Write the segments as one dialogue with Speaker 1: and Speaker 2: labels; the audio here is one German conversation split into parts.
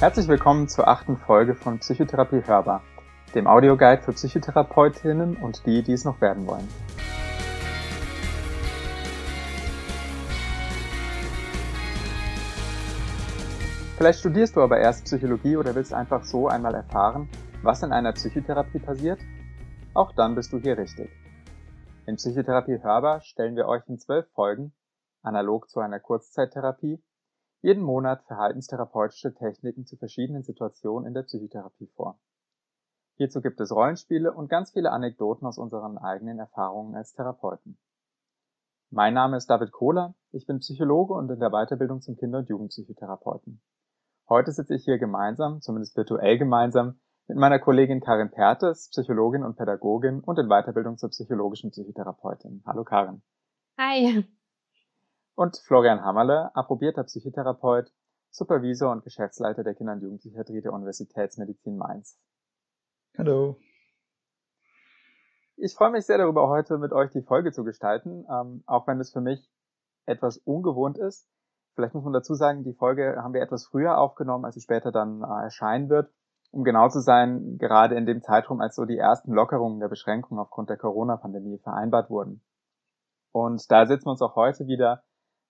Speaker 1: Herzlich willkommen zur achten Folge von Psychotherapie Hörbar, dem Audioguide für Psychotherapeutinnen und die, die es noch werden wollen. Vielleicht studierst du aber erst Psychologie oder willst einfach so einmal erfahren, was in einer Psychotherapie passiert? Auch dann bist du hier richtig. In Psychotherapie Hörbar stellen wir euch in zwölf Folgen, analog zu einer Kurzzeittherapie, jeden Monat verhaltenstherapeutische Techniken zu verschiedenen Situationen in der Psychotherapie vor. Hierzu gibt es Rollenspiele und ganz viele Anekdoten aus unseren eigenen Erfahrungen als Therapeuten. Mein Name ist David Kohler, ich bin Psychologe und in der Weiterbildung zum Kinder- und Jugendpsychotherapeuten. Heute sitze ich hier gemeinsam, zumindest virtuell gemeinsam, mit meiner Kollegin Karin Pertes, Psychologin und Pädagogin und in Weiterbildung zur psychologischen Psychotherapeutin. Hallo Karin.
Speaker 2: Hi
Speaker 1: und Florian Hammerle, approbierter Psychotherapeut, Supervisor und Geschäftsleiter der Kinder- und Jugendpsychiatrie der Universitätsmedizin Mainz.
Speaker 3: Hallo.
Speaker 1: Ich freue mich sehr darüber, heute mit euch die Folge zu gestalten, ähm, auch wenn es für mich etwas ungewohnt ist. Vielleicht muss man dazu sagen, die Folge haben wir etwas früher aufgenommen, als sie später dann äh, erscheinen wird. Um genau zu sein, gerade in dem Zeitraum, als so die ersten Lockerungen der Beschränkungen aufgrund der Corona-Pandemie vereinbart wurden. Und da sitzen wir uns auch heute wieder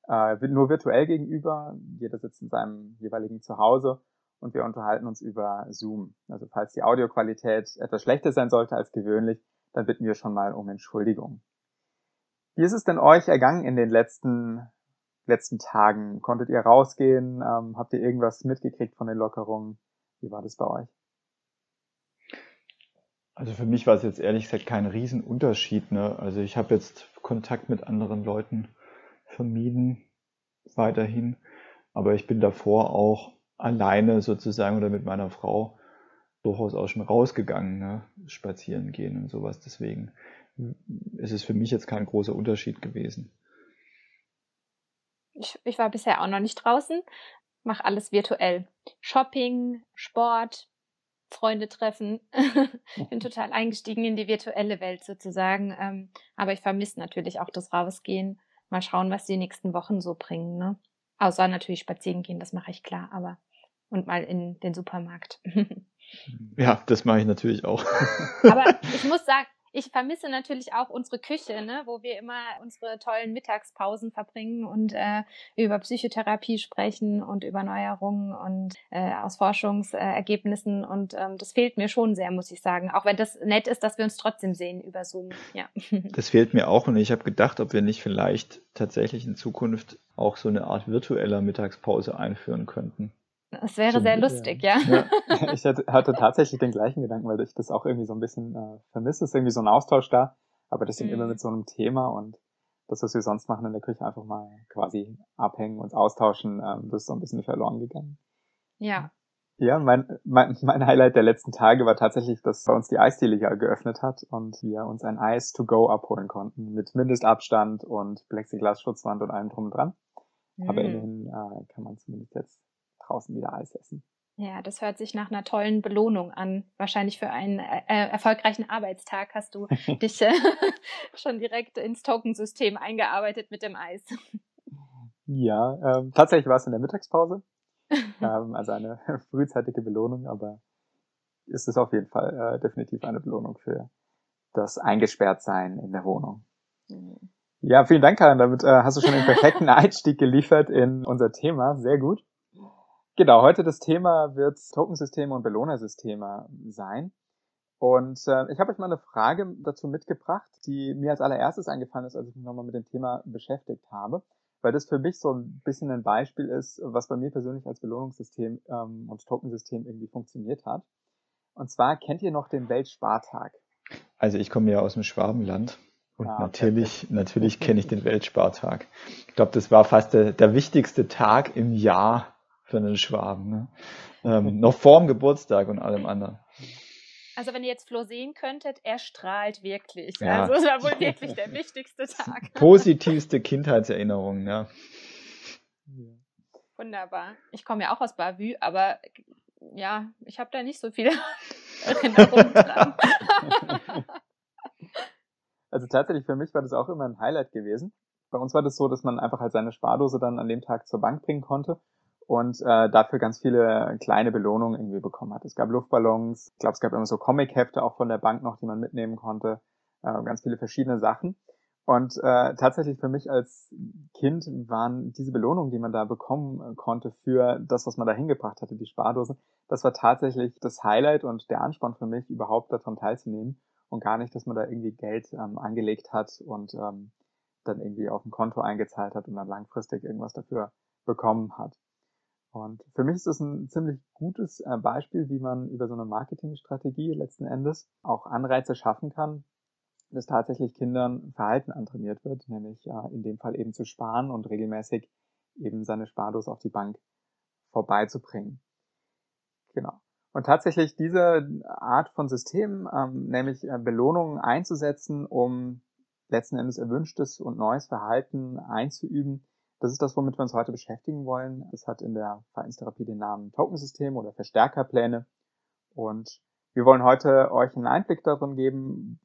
Speaker 1: äh, nur virtuell gegenüber. Jeder sitzt in seinem jeweiligen Zuhause und wir unterhalten uns über Zoom. Also falls die Audioqualität etwas schlechter sein sollte als gewöhnlich, dann bitten wir schon mal um Entschuldigung. Wie ist es denn euch ergangen in den letzten letzten Tagen? Konntet ihr rausgehen? Ähm, habt ihr irgendwas mitgekriegt von den Lockerungen? Wie war das bei euch?
Speaker 3: Also für mich war es jetzt ehrlich gesagt kein Riesenunterschied. Ne? Also ich habe jetzt Kontakt mit anderen Leuten vermieden weiterhin. Aber ich bin davor auch alleine sozusagen oder mit meiner Frau durchaus auch schon rausgegangen, ne? spazieren gehen und sowas. Deswegen ist es für mich jetzt kein großer Unterschied gewesen.
Speaker 2: Ich, ich war bisher auch noch nicht draußen, mache alles virtuell. Shopping, Sport, Freunde treffen. bin total eingestiegen in die virtuelle Welt sozusagen. Ähm, aber ich vermisse natürlich auch das Rausgehen mal schauen, was die nächsten Wochen so bringen. Ne? Außer natürlich spazieren gehen, das mache ich klar, aber und mal in den Supermarkt.
Speaker 3: ja, das mache ich natürlich auch.
Speaker 2: aber ich muss sagen, ich vermisse natürlich auch unsere Küche, ne, wo wir immer unsere tollen Mittagspausen verbringen und äh, über Psychotherapie sprechen und über Neuerungen und äh, aus Forschungsergebnissen. Und ähm, das fehlt mir schon sehr, muss ich sagen. Auch wenn das nett ist, dass wir uns trotzdem sehen über Zoom. Ja.
Speaker 3: Das fehlt mir auch und ich habe gedacht, ob wir nicht vielleicht tatsächlich in Zukunft auch so eine Art virtueller Mittagspause einführen könnten.
Speaker 2: Es wäre sehr lustig, ja. ja.
Speaker 1: Ich hatte, tatsächlich den gleichen Gedanken, weil ich das auch irgendwie so ein bisschen äh, vermisse. Es ist irgendwie so ein Austausch da, aber das sind mhm. immer mit so einem Thema und das, was wir sonst machen in der Küche, einfach mal quasi abhängen, uns austauschen, ähm, das ist so ein bisschen verloren gegangen.
Speaker 2: Ja.
Speaker 1: Ja, mein, mein, mein Highlight der letzten Tage war tatsächlich, dass bei uns die Eisdiele geöffnet hat und wir uns ein Eis to go abholen konnten mit Mindestabstand und Plexiglas-Schutzwand und allem drum und dran. Mhm. Aber immerhin äh, kann man zumindest jetzt draußen wieder Eis essen.
Speaker 2: Ja, das hört sich nach einer tollen Belohnung an. Wahrscheinlich für einen äh, äh erfolgreichen Arbeitstag hast du dich äh, schon direkt ins Tokensystem eingearbeitet mit dem Eis.
Speaker 1: Ja, ähm, tatsächlich war es in der Mittagspause. ähm, also eine frühzeitige Belohnung, aber ist es auf jeden Fall äh, definitiv eine Belohnung für das Eingesperrtsein in der Wohnung. Mhm. Ja, vielen Dank, Karin. Damit äh, hast du schon den perfekten Einstieg geliefert in unser Thema. Sehr gut. Genau, heute das Thema wird Tokensysteme und Belohnersysteme sein. Und äh, ich habe euch mal eine Frage dazu mitgebracht, die mir als allererstes eingefallen ist, als ich mich nochmal mit dem Thema beschäftigt habe, weil das für mich so ein bisschen ein Beispiel ist, was bei mir persönlich als Belohnungssystem ähm, und Tokensystem irgendwie funktioniert hat. Und zwar kennt ihr noch den Weltspartag?
Speaker 3: Also ich komme ja aus dem Schwabenland und ah, natürlich, natürlich kenne ich den Weltspartag. Ich glaube, das war fast der, der wichtigste Tag im Jahr für einen Schwaben. Ne? Ähm, noch vorm Geburtstag und allem anderen.
Speaker 2: Also wenn ihr jetzt Flo sehen könntet, er strahlt wirklich. Ja. Also es war wohl wirklich der wichtigste Tag.
Speaker 3: Positivste Kindheitserinnerung, ja.
Speaker 2: Wunderbar. Ich komme ja auch aus Bavü, aber ja, ich habe da nicht so viele Erinnerungen dran.
Speaker 1: Also tatsächlich für mich war das auch immer ein Highlight gewesen. Bei uns war das so, dass man einfach halt seine Spardose dann an dem Tag zur Bank bringen konnte und äh, dafür ganz viele kleine Belohnungen irgendwie bekommen hat. Es gab Luftballons, ich glaube, es gab immer so Comic-Hefte auch von der Bank noch, die man mitnehmen konnte, äh, ganz viele verschiedene Sachen. Und äh, tatsächlich für mich als Kind waren diese Belohnungen, die man da bekommen äh, konnte für das, was man da hingebracht hatte, die Spardose, das war tatsächlich das Highlight und der Ansporn für mich, überhaupt daran teilzunehmen und gar nicht, dass man da irgendwie Geld ähm, angelegt hat und ähm, dann irgendwie auf ein Konto eingezahlt hat und dann langfristig irgendwas dafür bekommen hat. Und für mich ist das ein ziemlich gutes äh, Beispiel, wie man über so eine Marketingstrategie letzten Endes auch Anreize schaffen kann, dass tatsächlich Kindern Verhalten antrainiert wird, nämlich äh, in dem Fall eben zu sparen und regelmäßig eben seine Spardose auf die Bank vorbeizubringen. Genau. Und tatsächlich diese Art von System, ähm, nämlich äh, Belohnungen einzusetzen, um letzten Endes erwünschtes und neues Verhalten einzuüben, das ist das, womit wir uns heute beschäftigen wollen. Es hat in der Verhaltenstherapie den Namen Tokensystem oder Verstärkerpläne. Und wir wollen heute euch einen Einblick darin geben,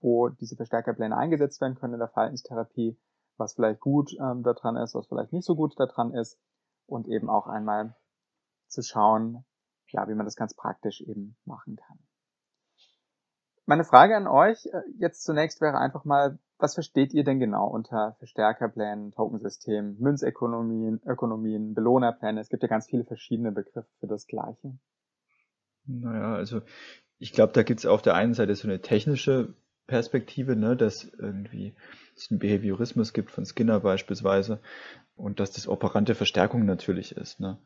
Speaker 1: wo diese Verstärkerpläne eingesetzt werden können in der Verhaltenstherapie, was vielleicht gut ähm, daran ist, was vielleicht nicht so gut daran ist und eben auch einmal zu schauen, ja, wie man das ganz praktisch eben machen kann. Meine Frage an euch äh, jetzt zunächst wäre einfach mal, was versteht ihr denn genau unter Verstärkerplänen, Tokensystemen, Münzökonomien, Ökonomien, Belohnerpläne? Es gibt ja ganz viele verschiedene Begriffe für das Gleiche.
Speaker 3: Naja, also ich glaube, da gibt es auf der einen Seite so eine technische Perspektive, ne, dass irgendwie es einen Behaviorismus gibt von Skinner beispielsweise und dass das operante Verstärkung natürlich ist, ne,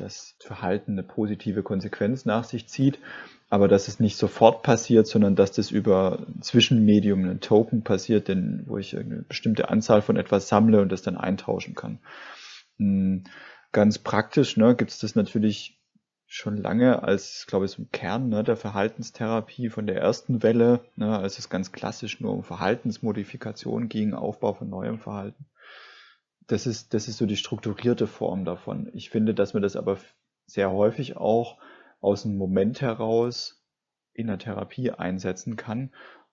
Speaker 3: dass Verhalten eine positive Konsequenz nach sich zieht, aber dass es nicht sofort passiert, sondern dass das über ein Zwischenmedium, ein Token passiert, denn, wo ich eine bestimmte Anzahl von etwas sammle und das dann eintauschen kann. Hm, ganz praktisch ne, gibt es das natürlich schon lange als, glaube ich, ein Kern ne, der Verhaltenstherapie von der ersten Welle, ne, als es ganz klassisch nur um Verhaltensmodifikation ging, Aufbau von neuem Verhalten. Das ist, das ist so die strukturierte Form davon. Ich finde, dass man das aber sehr häufig auch aus einem Moment heraus in der Therapie einsetzen kann,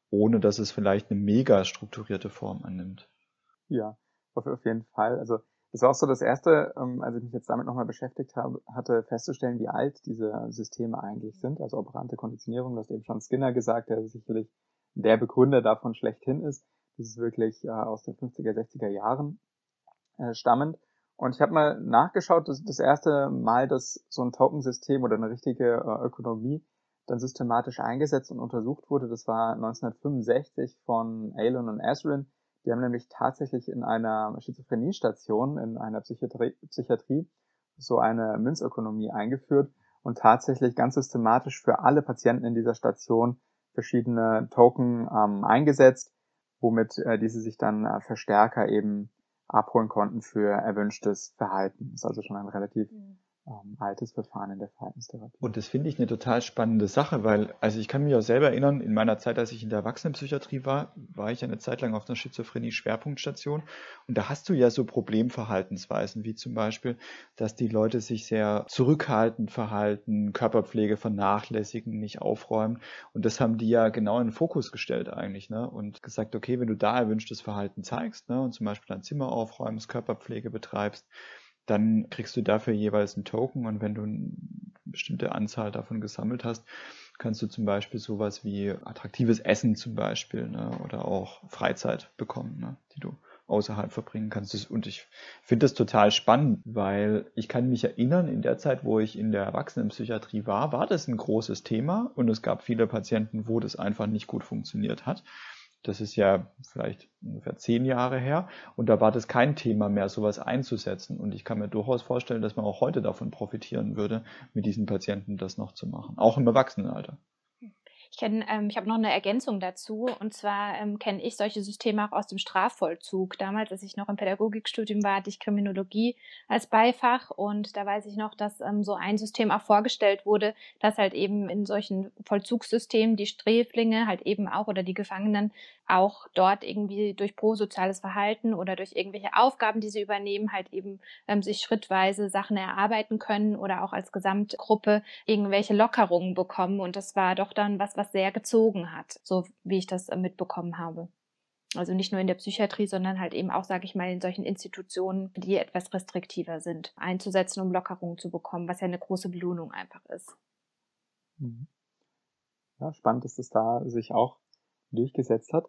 Speaker 3: ohne dass es vielleicht eine mega strukturierte Form annimmt.
Speaker 1: Ja, auf jeden Fall. Also das war auch so das Erste, ähm, als ich mich jetzt damit nochmal beschäftigt habe, hatte festzustellen, wie alt diese Systeme eigentlich sind. Also operante Konditionierung, das eben schon Skinner gesagt, der sicherlich der Begründer davon schlechthin ist. Das ist wirklich äh, aus den 50er, 60er Jahren äh, stammend. Und ich habe mal nachgeschaut, das, das erste Mal, dass so ein Tokensystem oder eine richtige äh, Ökonomie dann systematisch eingesetzt und untersucht wurde, das war 1965 von Alon und Asrin die haben nämlich tatsächlich in einer Schizophreniestation, in einer Psychiatrie, Psychiatrie so eine Münzökonomie eingeführt und tatsächlich ganz systematisch für alle Patienten in dieser Station verschiedene Token ähm, eingesetzt, womit äh, diese sich dann äh, Verstärker eben abholen konnten für erwünschtes Verhalten. Das ist also schon ein relativ mhm ähm, altes Verfahren in der Verhaltenstherapie.
Speaker 3: Und das finde ich eine total spannende Sache, weil, also ich kann mich auch selber erinnern, in meiner Zeit, als ich in der Erwachsenenpsychiatrie war, war ich eine Zeit lang auf einer Schizophrenie-Schwerpunktstation. Und da hast du ja so Problemverhaltensweisen, wie zum Beispiel, dass die Leute sich sehr zurückhaltend verhalten, Körperpflege vernachlässigen, nicht aufräumen. Und das haben die ja genau in den Fokus gestellt eigentlich, ne, und gesagt, okay, wenn du da erwünschtes Verhalten zeigst, ne, und zum Beispiel dein Zimmer aufräumst, Körperpflege betreibst, dann kriegst du dafür jeweils einen Token und wenn du eine bestimmte Anzahl davon gesammelt hast, kannst du zum Beispiel sowas wie attraktives Essen zum Beispiel ne, oder auch Freizeit bekommen, ne, die du außerhalb verbringen kannst. Und ich finde das total spannend, weil ich kann mich erinnern, in der Zeit, wo ich in der Erwachsenenpsychiatrie war, war das ein großes Thema und es gab viele Patienten, wo das einfach nicht gut funktioniert hat. Das ist ja vielleicht ungefähr zehn Jahre her. Und da war das kein Thema mehr, sowas einzusetzen. Und ich kann mir durchaus vorstellen, dass man auch heute davon profitieren würde, mit diesen Patienten das noch zu machen. Auch im Erwachsenenalter.
Speaker 2: Ich ähm, ich habe noch eine Ergänzung dazu. Und zwar ähm, kenne ich solche Systeme auch aus dem Strafvollzug. Damals, als ich noch im Pädagogikstudium war, hatte ich Kriminologie als Beifach und da weiß ich noch, dass ähm, so ein System auch vorgestellt wurde, dass halt eben in solchen Vollzugssystemen die Sträflinge halt eben auch oder die Gefangenen auch dort irgendwie durch prosoziales Verhalten oder durch irgendwelche Aufgaben, die sie übernehmen, halt eben ähm, sich schrittweise Sachen erarbeiten können oder auch als Gesamtgruppe irgendwelche Lockerungen bekommen. Und das war doch dann was, was sehr gezogen hat, so wie ich das äh, mitbekommen habe. Also nicht nur in der Psychiatrie, sondern halt eben auch, sage ich mal, in solchen Institutionen, die etwas restriktiver sind, einzusetzen, um Lockerungen zu bekommen, was ja eine große Belohnung einfach ist.
Speaker 1: Mhm. Ja, spannend, dass das da sich auch durchgesetzt hat.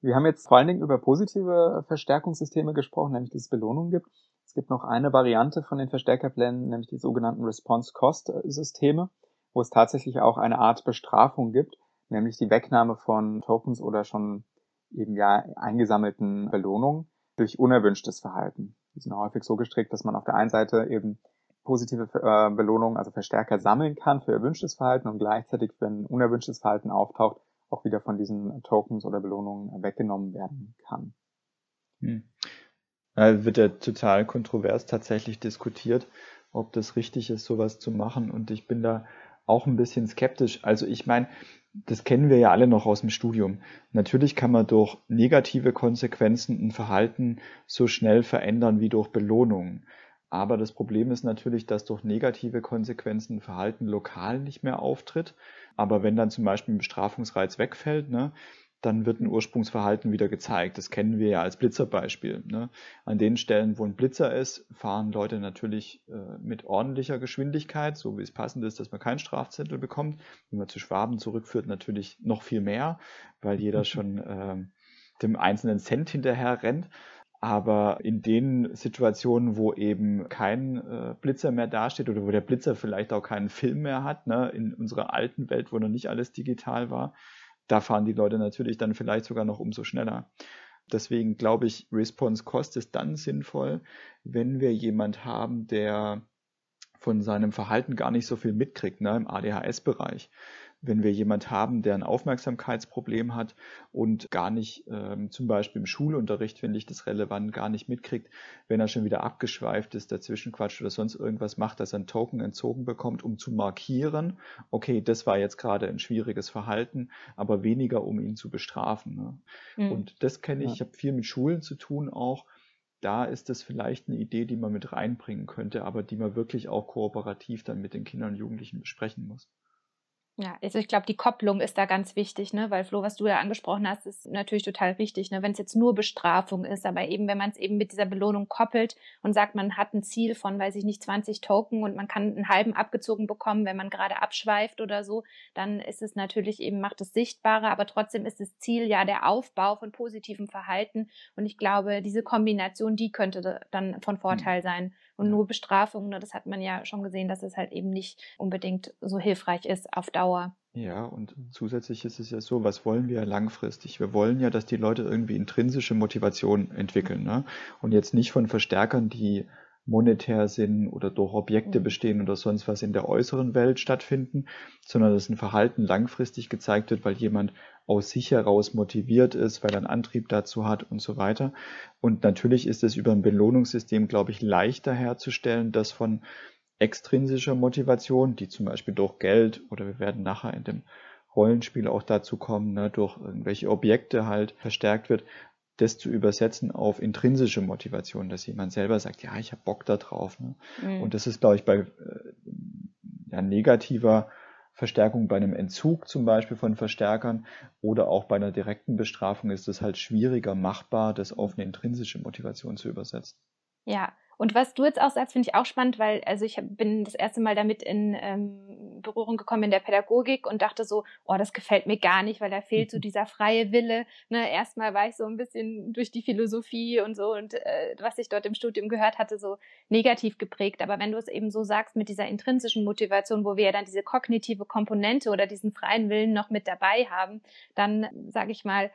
Speaker 1: Wir haben jetzt vor allen Dingen über positive Verstärkungssysteme gesprochen, nämlich dass es Belohnungen gibt. Es gibt noch eine Variante von den Verstärkerplänen, nämlich die sogenannten Response-Cost-Systeme, wo es tatsächlich auch eine Art Bestrafung gibt, nämlich die Wegnahme von Tokens oder schon eben ja eingesammelten Belohnungen durch unerwünschtes Verhalten. Die sind häufig so gestrickt, dass man auf der einen Seite eben positive äh, Belohnungen, also Verstärker sammeln kann für erwünschtes Verhalten und gleichzeitig, wenn unerwünschtes Verhalten auftaucht, auch wieder von diesen Tokens oder Belohnungen weggenommen werden kann.
Speaker 3: Hm. Da wird ja total kontrovers tatsächlich diskutiert, ob das richtig ist, sowas zu machen. Und ich bin da auch ein bisschen skeptisch. Also ich meine, das kennen wir ja alle noch aus dem Studium. Natürlich kann man durch negative Konsequenzen ein Verhalten so schnell verändern wie durch Belohnungen. Aber das Problem ist natürlich, dass durch negative Konsequenzen Verhalten lokal nicht mehr auftritt. Aber wenn dann zum Beispiel ein Bestrafungsreiz wegfällt, ne, dann wird ein Ursprungsverhalten wieder gezeigt. Das kennen wir ja als Blitzerbeispiel. Ne? An den Stellen, wo ein Blitzer ist, fahren Leute natürlich äh, mit ordentlicher Geschwindigkeit, so wie es passend ist, dass man keinen Strafzettel bekommt. Wenn man zu Schwaben zurückführt, natürlich noch viel mehr, weil jeder schon äh, dem einzelnen Cent hinterher rennt. Aber in den Situationen, wo eben kein äh, Blitzer mehr dasteht oder wo der Blitzer vielleicht auch keinen Film mehr hat, ne, in unserer alten Welt, wo noch nicht alles digital war, da fahren die Leute natürlich dann vielleicht sogar noch umso schneller. Deswegen glaube ich, Response Cost ist dann sinnvoll, wenn wir jemand haben, der von seinem Verhalten gar nicht so viel mitkriegt, ne, im ADHS-Bereich wenn wir jemand haben, der ein Aufmerksamkeitsproblem hat und gar nicht, ähm, zum Beispiel im Schulunterricht finde ich das relevant, gar nicht mitkriegt, wenn er schon wieder abgeschweift ist, dazwischen quatscht oder sonst irgendwas macht, dass er ein Token entzogen bekommt, um zu markieren, okay, das war jetzt gerade ein schwieriges Verhalten, aber weniger, um ihn zu bestrafen. Ne? Mhm. Und das kenne ich, ja. ich habe viel mit Schulen zu tun auch, da ist das vielleicht eine Idee, die man mit reinbringen könnte, aber die man wirklich auch kooperativ dann mit den Kindern und Jugendlichen besprechen muss.
Speaker 2: Ja, also ich glaube, die Kopplung ist da ganz wichtig, ne? Weil Flo, was du da angesprochen hast, ist natürlich total richtig, ne? Wenn es jetzt nur Bestrafung ist, aber eben, wenn man es eben mit dieser Belohnung koppelt und sagt, man hat ein Ziel von, weiß ich nicht, 20 Token und man kann einen halben abgezogen bekommen, wenn man gerade abschweift oder so, dann ist es natürlich eben, macht es sichtbarer, aber trotzdem ist das Ziel ja der Aufbau von positivem Verhalten. Und ich glaube, diese Kombination, die könnte dann von Vorteil mhm. sein. Und nur Bestrafung, ne, das hat man ja schon gesehen, dass es halt eben nicht unbedingt so hilfreich ist auf Dauer.
Speaker 3: Ja, und zusätzlich ist es ja so, was wollen wir langfristig? Wir wollen ja, dass die Leute irgendwie intrinsische Motivation entwickeln. Ne? Und jetzt nicht von Verstärkern, die monetär sind oder durch Objekte mhm. bestehen oder sonst was in der äußeren Welt stattfinden, sondern dass ein Verhalten langfristig gezeigt wird, weil jemand aus sich heraus motiviert ist, weil er einen Antrieb dazu hat und so weiter. Und natürlich ist es über ein Belohnungssystem, glaube ich, leichter herzustellen, das von extrinsischer Motivation, die zum Beispiel durch Geld oder wir werden nachher in dem Rollenspiel auch dazu kommen, ne, durch irgendwelche Objekte halt verstärkt wird, das zu übersetzen auf intrinsische Motivation, dass jemand selber sagt, ja, ich habe Bock da drauf. Ne? Mhm. Und das ist, glaube ich, bei äh, ja, negativer Verstärkung bei einem Entzug zum Beispiel von Verstärkern oder auch bei einer direkten Bestrafung ist es halt schwieriger machbar, das auf eine intrinsische Motivation zu übersetzen.
Speaker 2: Ja, und was du jetzt auch sagst, finde ich auch spannend, weil also ich bin das erste Mal damit in ähm, Berührung gekommen in der Pädagogik und dachte so, oh, das gefällt mir gar nicht, weil da fehlt so dieser freie Wille. Ne, erstmal war ich so ein bisschen durch die Philosophie und so und äh, was ich dort im Studium gehört hatte, so negativ geprägt. Aber wenn du es eben so sagst mit dieser intrinsischen Motivation, wo wir ja dann diese kognitive Komponente oder diesen freien Willen noch mit dabei haben, dann sage ich mal,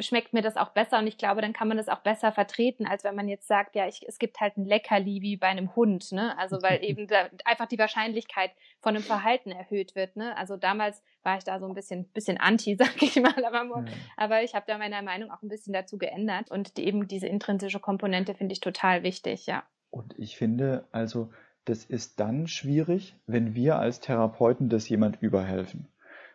Speaker 2: schmeckt mir das auch besser und ich glaube, dann kann man das auch besser vertreten, als wenn man jetzt sagt, ja, ich, es gibt halt ein Leckerli wie bei einem Hund, ne? Also weil eben da einfach die Wahrscheinlichkeit von einem Verhalten erhöht wird, ne? Also damals war ich da so ein bisschen, bisschen anti, sag ich mal, aber, ja. aber ich habe da meine Meinung auch ein bisschen dazu geändert und die, eben diese intrinsische Komponente finde ich total wichtig, ja.
Speaker 3: Und ich finde, also das ist dann schwierig, wenn wir als Therapeuten das jemand überhelfen.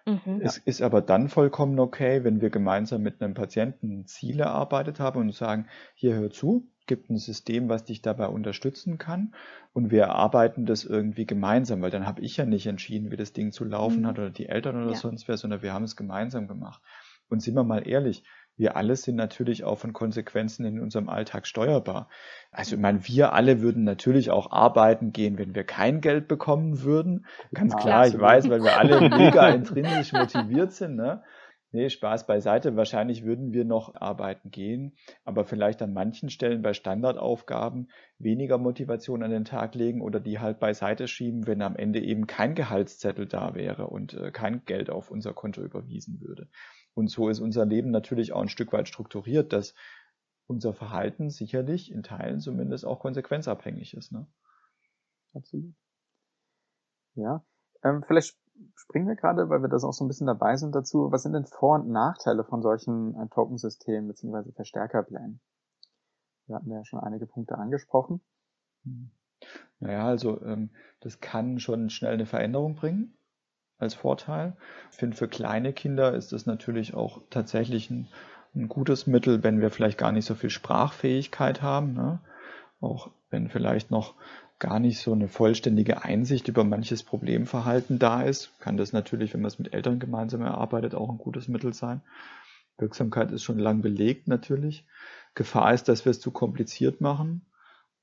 Speaker 3: Mhm. Es ist aber dann vollkommen okay, wenn wir gemeinsam mit einem Patienten Ziele erarbeitet haben und sagen, hier hör zu, gibt ein System, was dich dabei unterstützen kann und wir erarbeiten das irgendwie gemeinsam, weil dann habe ich ja nicht entschieden, wie das Ding zu laufen mhm. hat oder die Eltern oder ja. sonst wer, sondern wir haben es gemeinsam gemacht. Und sind wir mal ehrlich, wir alle sind natürlich auch von Konsequenzen in unserem Alltag steuerbar. Also ich meine, wir alle würden natürlich auch arbeiten gehen, wenn wir kein Geld bekommen würden. Ganz klar, ich weiß, weil wir alle mega intrinsisch motiviert sind. Ne? Nee, Spaß beiseite. Wahrscheinlich würden wir noch arbeiten gehen, aber vielleicht an manchen Stellen bei Standardaufgaben weniger Motivation an den Tag legen oder die halt beiseite schieben, wenn am Ende eben kein Gehaltszettel da wäre und äh, kein Geld auf unser Konto überwiesen würde. Und so ist unser Leben natürlich auch ein Stück weit strukturiert, dass unser Verhalten sicherlich in Teilen zumindest auch konsequenzabhängig ist. Ne?
Speaker 1: Absolut. Ja, ähm, vielleicht springen wir gerade, weil wir das auch so ein bisschen dabei sind dazu. Was sind denn Vor- und Nachteile von solchen äh, Tokensystemen bzw. Verstärkerplänen? Wir hatten ja schon einige Punkte angesprochen.
Speaker 3: Naja, also ähm, das kann schon schnell eine Veränderung bringen als Vorteil. Ich finde, für kleine Kinder ist das natürlich auch tatsächlich ein, ein gutes Mittel, wenn wir vielleicht gar nicht so viel Sprachfähigkeit haben. Ne? Auch wenn vielleicht noch gar nicht so eine vollständige Einsicht über manches Problemverhalten da ist, kann das natürlich, wenn man es mit Eltern gemeinsam erarbeitet, auch ein gutes Mittel sein. Wirksamkeit ist schon lang belegt natürlich. Gefahr ist, dass wir es zu kompliziert machen.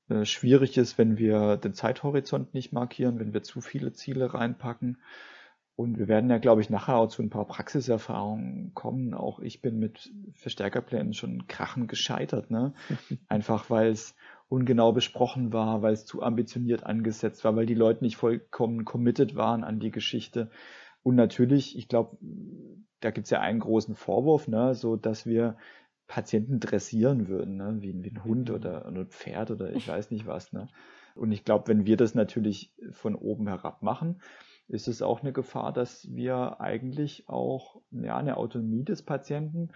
Speaker 3: Äh, schwierig ist, wenn wir den Zeithorizont nicht markieren, wenn wir zu viele Ziele reinpacken. Und wir werden ja, glaube ich, nachher auch zu ein paar Praxiserfahrungen kommen. Auch ich bin mit Verstärkerplänen schon krachen gescheitert, ne? Einfach weil es ungenau besprochen war, weil es zu ambitioniert angesetzt war, weil die Leute nicht vollkommen committed waren an die Geschichte. Und natürlich, ich glaube, da gibt es ja einen großen Vorwurf, ne, so dass wir Patienten dressieren würden, ne, wie, wie ein Hund mhm. oder ein Pferd oder ich weiß nicht was. Ne. Und ich glaube, wenn wir das natürlich von oben herab machen, ist es auch eine Gefahr, dass wir eigentlich auch ja, eine Autonomie des Patienten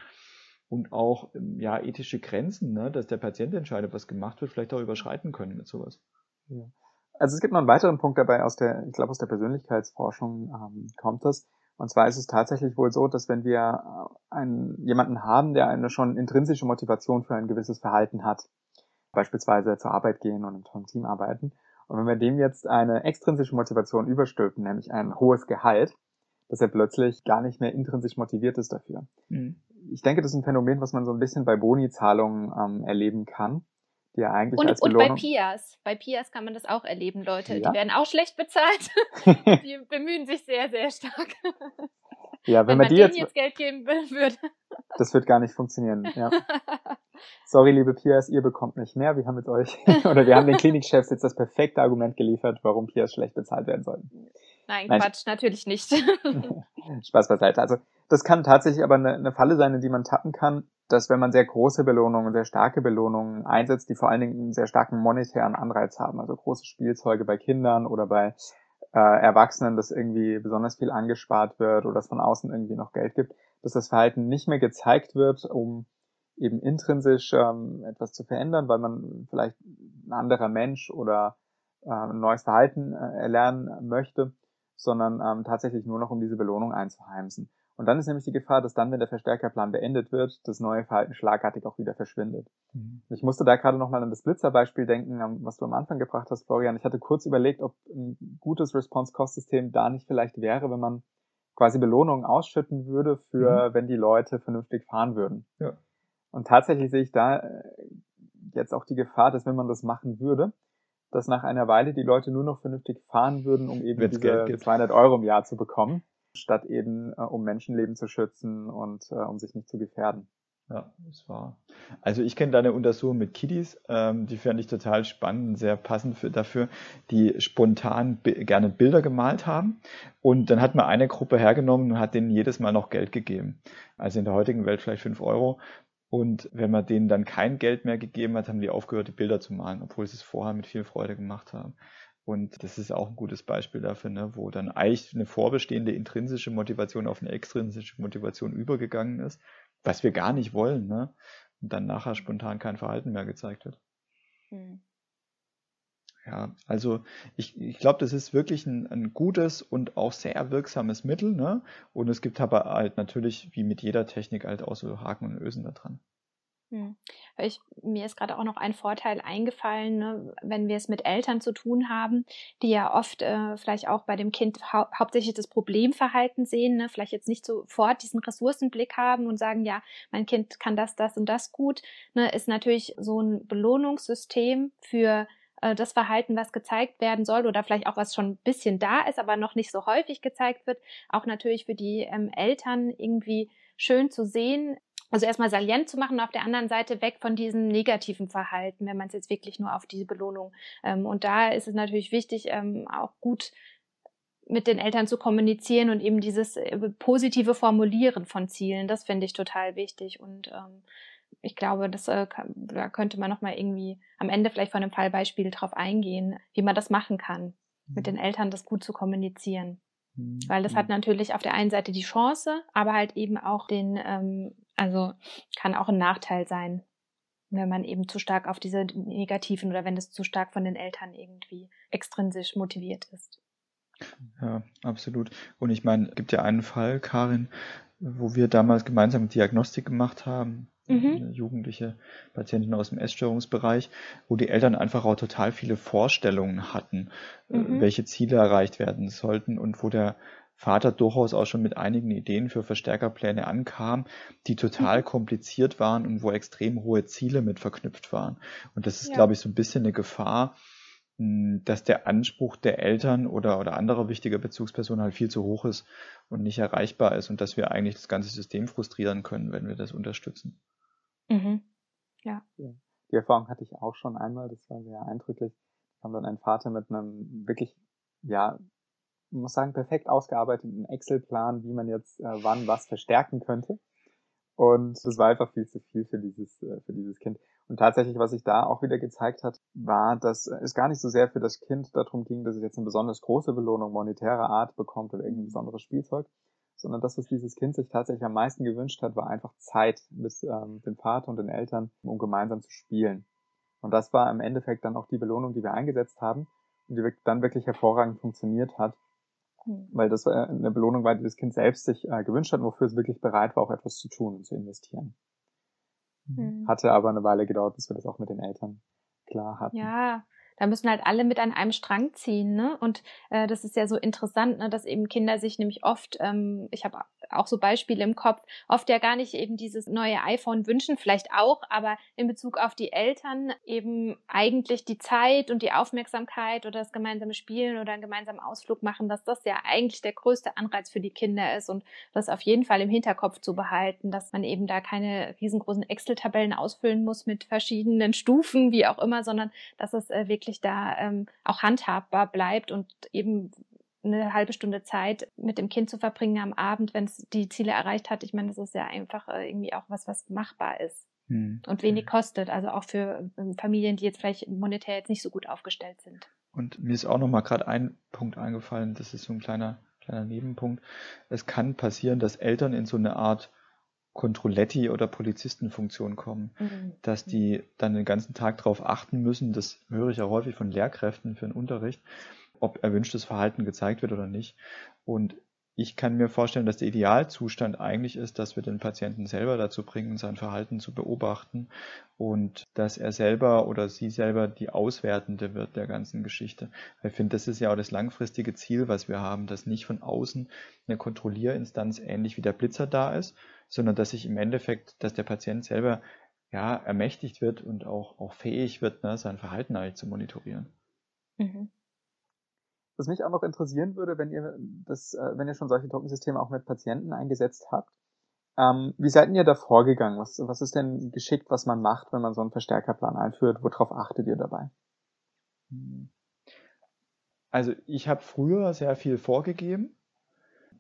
Speaker 3: und auch ja, ethische Grenzen, ne, dass der Patient entscheidet, was gemacht wird, vielleicht auch überschreiten können mit sowas.
Speaker 1: Ja. Also es gibt noch einen weiteren Punkt dabei aus der, ich glaube aus der Persönlichkeitsforschung ähm, kommt das. Und zwar ist es tatsächlich wohl so, dass wenn wir äh, einen, jemanden haben, der eine schon intrinsische Motivation für ein gewisses Verhalten hat, beispielsweise zur Arbeit gehen und im Team arbeiten, und wenn wir dem jetzt eine extrinsische Motivation überstülpen, nämlich ein hohes Gehalt, dass er plötzlich gar nicht mehr intrinsisch motiviert ist dafür. Mhm ich denke, das ist ein Phänomen, was man so ein bisschen bei Boni-Zahlungen ähm, erleben kann. Die ja eigentlich
Speaker 2: und,
Speaker 1: als
Speaker 2: Belohnung und bei Pias. Bei Pias kann man das auch erleben, Leute. Ja? Die werden auch schlecht bezahlt. die bemühen sich sehr, sehr stark.
Speaker 1: Ja, wenn, wenn
Speaker 2: man
Speaker 1: die
Speaker 2: jetzt, jetzt Geld geben würde.
Speaker 1: Das wird gar nicht funktionieren. Ja. Sorry, liebe Pias, ihr bekommt nicht mehr. Wir haben mit euch, oder wir haben den Klinikchefs jetzt das perfekte Argument geliefert, warum Pias schlecht bezahlt werden sollten.
Speaker 2: Nein, Nein, Quatsch, natürlich nicht.
Speaker 1: Spaß beiseite. Also das kann tatsächlich aber eine, eine Falle sein, in die man tappen kann, dass wenn man sehr große Belohnungen, sehr starke Belohnungen einsetzt, die vor allen Dingen einen sehr starken monetären Anreiz haben, also große Spielzeuge bei Kindern oder bei äh, Erwachsenen, dass irgendwie besonders viel angespart wird oder es von außen irgendwie noch Geld gibt, dass das Verhalten nicht mehr gezeigt wird, um eben intrinsisch ähm, etwas zu verändern, weil man vielleicht ein anderer Mensch oder äh, ein neues Verhalten äh, erlernen möchte, sondern ähm, tatsächlich nur noch um diese Belohnung einzuheimsen. Und dann ist nämlich die Gefahr, dass dann, wenn der Verstärkerplan beendet wird, das neue Verhalten schlagartig auch wieder verschwindet. Mhm. Ich musste da gerade nochmal an das Blitzerbeispiel denken, was du am Anfang gebracht hast, Florian. Ich hatte kurz überlegt, ob ein gutes Response-Cost-System da nicht vielleicht wäre, wenn man quasi Belohnungen ausschütten würde für, mhm. wenn die Leute vernünftig fahren würden. Ja. Und tatsächlich sehe ich da äh, jetzt auch die Gefahr, dass wenn man das machen würde, dass nach einer Weile die Leute nur noch vernünftig fahren würden, um eben Wenn's diese 200 Euro im Jahr zu bekommen statt eben äh, um Menschenleben zu schützen und äh, um sich nicht zu gefährden.
Speaker 3: Ja, das war. Also ich kenne da eine Untersuchung mit Kiddies, ähm, die fand ich total spannend, sehr passend für, dafür, die spontan gerne Bilder gemalt haben. Und dann hat man eine Gruppe hergenommen und hat denen jedes Mal noch Geld gegeben. Also in der heutigen Welt vielleicht fünf Euro. Und wenn man denen dann kein Geld mehr gegeben hat, haben die aufgehört, die Bilder zu malen, obwohl sie es vorher mit viel Freude gemacht haben. Und das ist auch ein gutes Beispiel dafür, ne, wo dann eigentlich eine vorbestehende intrinsische Motivation auf eine extrinsische Motivation übergegangen ist, was wir gar nicht wollen, ne? Und dann nachher spontan kein Verhalten mehr gezeigt wird. Hm. Ja, also ich, ich glaube, das ist wirklich ein, ein gutes und auch sehr wirksames Mittel, ne? Und es gibt aber halt natürlich, wie mit jeder Technik, halt auch so Haken und Ösen da dran.
Speaker 2: Hm. Ich, mir ist gerade auch noch ein Vorteil eingefallen, ne, wenn wir es mit Eltern zu tun haben, die ja oft äh, vielleicht auch bei dem Kind hau hauptsächlich das Problemverhalten sehen, ne, vielleicht jetzt nicht sofort diesen Ressourcenblick haben und sagen, ja, mein Kind kann das, das und das gut, ne, ist natürlich so ein Belohnungssystem für äh, das Verhalten, was gezeigt werden soll oder vielleicht auch was schon ein bisschen da ist, aber noch nicht so häufig gezeigt wird, auch natürlich für die ähm, Eltern irgendwie schön zu sehen, also erstmal salient zu machen, auf der anderen Seite weg von diesem negativen Verhalten, wenn man es jetzt wirklich nur auf diese Belohnung. Ähm, und da ist es natürlich wichtig, ähm, auch gut mit den Eltern zu kommunizieren und eben dieses äh, positive Formulieren von Zielen, das finde ich total wichtig. Und ähm, ich glaube, das, äh, da könnte man nochmal irgendwie am Ende vielleicht von einem Fallbeispiel drauf eingehen, wie man das machen kann, mit mhm. den Eltern das gut zu kommunizieren. Mhm. Weil das hat mhm. natürlich auf der einen Seite die Chance, aber halt eben auch den, ähm, also kann auch ein Nachteil sein, wenn man eben zu stark auf diese negativen oder wenn es zu stark von den Eltern irgendwie extrinsisch motiviert ist.
Speaker 3: Ja, absolut. Und ich meine, es gibt ja einen Fall, Karin, wo wir damals gemeinsam Diagnostik gemacht haben mhm. jugendliche Patientin aus dem Essstörungsbereich, wo die Eltern einfach auch total viele Vorstellungen hatten, äh, mhm. welche Ziele erreicht werden sollten und wo der Vater durchaus auch schon mit einigen Ideen für Verstärkerpläne ankam, die total mhm. kompliziert waren und wo extrem hohe Ziele mit verknüpft waren. Und das ist, ja. glaube ich, so ein bisschen eine Gefahr, hm, dass der Anspruch der Eltern oder, oder anderer wichtiger Bezugspersonen halt viel zu hoch ist und nicht erreichbar ist und dass wir eigentlich das ganze System frustrieren können, wenn wir das unterstützen.
Speaker 2: Mhm. Ja.
Speaker 1: Die Erfahrung hatte ich auch schon einmal, das war sehr eindrücklich. Da kam dann ein Vater mit einem wirklich, ja, muss sagen, perfekt ausgearbeiteten Excel-Plan, wie man jetzt äh, wann was verstärken könnte. Und das war einfach viel zu viel für dieses, äh, für dieses Kind. Und tatsächlich, was sich da auch wieder gezeigt hat, war, dass es gar nicht so sehr für das Kind darum ging, dass es jetzt eine besonders große Belohnung monetärer Art bekommt oder irgendein besonderes Spielzeug, sondern das, was dieses Kind sich tatsächlich am meisten gewünscht hat, war einfach Zeit mit ähm, dem Vater und den Eltern, um gemeinsam zu spielen. Und das war im Endeffekt dann auch die Belohnung, die wir eingesetzt haben und die dann wirklich hervorragend funktioniert hat. Weil das äh, eine Belohnung war, die das Kind selbst sich äh, gewünscht hat, wofür es wirklich bereit war, auch etwas zu tun und zu investieren. Mhm. Hatte aber eine Weile gedauert, bis wir das auch mit den Eltern klar hatten.
Speaker 2: Ja, da müssen halt alle mit an einem Strang ziehen, ne? Und äh, das ist ja so interessant, ne, dass eben Kinder sich nämlich oft, ähm, ich habe auch so Beispiele im Kopf, oft ja gar nicht eben dieses neue iPhone wünschen, vielleicht auch, aber in Bezug auf die Eltern eben eigentlich die Zeit und die Aufmerksamkeit oder das gemeinsame Spielen oder einen gemeinsamen Ausflug machen, dass das ja eigentlich der größte Anreiz für die Kinder ist und das auf jeden Fall im Hinterkopf zu behalten, dass man eben da keine riesengroßen Excel-Tabellen ausfüllen muss mit verschiedenen Stufen, wie auch immer, sondern dass es äh, wirklich da ähm, auch handhabbar bleibt und eben eine halbe Stunde Zeit mit dem Kind zu verbringen am Abend, wenn es die Ziele erreicht hat. Ich meine, das ist ja einfach äh, irgendwie auch was, was machbar ist hm. und wenig kostet. Also auch für ähm, Familien, die jetzt vielleicht monetär jetzt nicht so gut aufgestellt sind.
Speaker 3: Und mir ist auch noch mal gerade ein Punkt eingefallen. Das ist so ein kleiner kleiner Nebenpunkt. Es kann passieren, dass Eltern in so eine Art Kontrolletti oder Polizistenfunktion kommen, mhm. dass die dann den ganzen Tag darauf achten müssen, das höre ich auch häufig von Lehrkräften für den Unterricht, ob erwünschtes Verhalten gezeigt wird oder nicht. Und ich kann mir vorstellen, dass der Idealzustand eigentlich ist, dass wir den Patienten selber dazu bringen, sein Verhalten zu beobachten und dass er selber oder sie selber die Auswertende wird der ganzen Geschichte. Ich finde, das ist ja auch das langfristige Ziel, was wir haben, dass nicht von außen eine Kontrollierinstanz ähnlich wie der Blitzer da ist, sondern dass sich im Endeffekt, dass der Patient selber ja ermächtigt wird und auch, auch fähig wird, ne, sein Verhalten eigentlich zu monitorieren. Mhm.
Speaker 1: Was mich auch noch interessieren würde, wenn ihr das, äh, wenn ihr schon solche Tokensysteme auch mit Patienten eingesetzt habt, ähm, wie seid ihr da vorgegangen? Was, was ist denn geschickt, was man macht, wenn man so einen Verstärkerplan einführt? Worauf achtet ihr dabei?
Speaker 3: Also ich habe früher sehr viel vorgegeben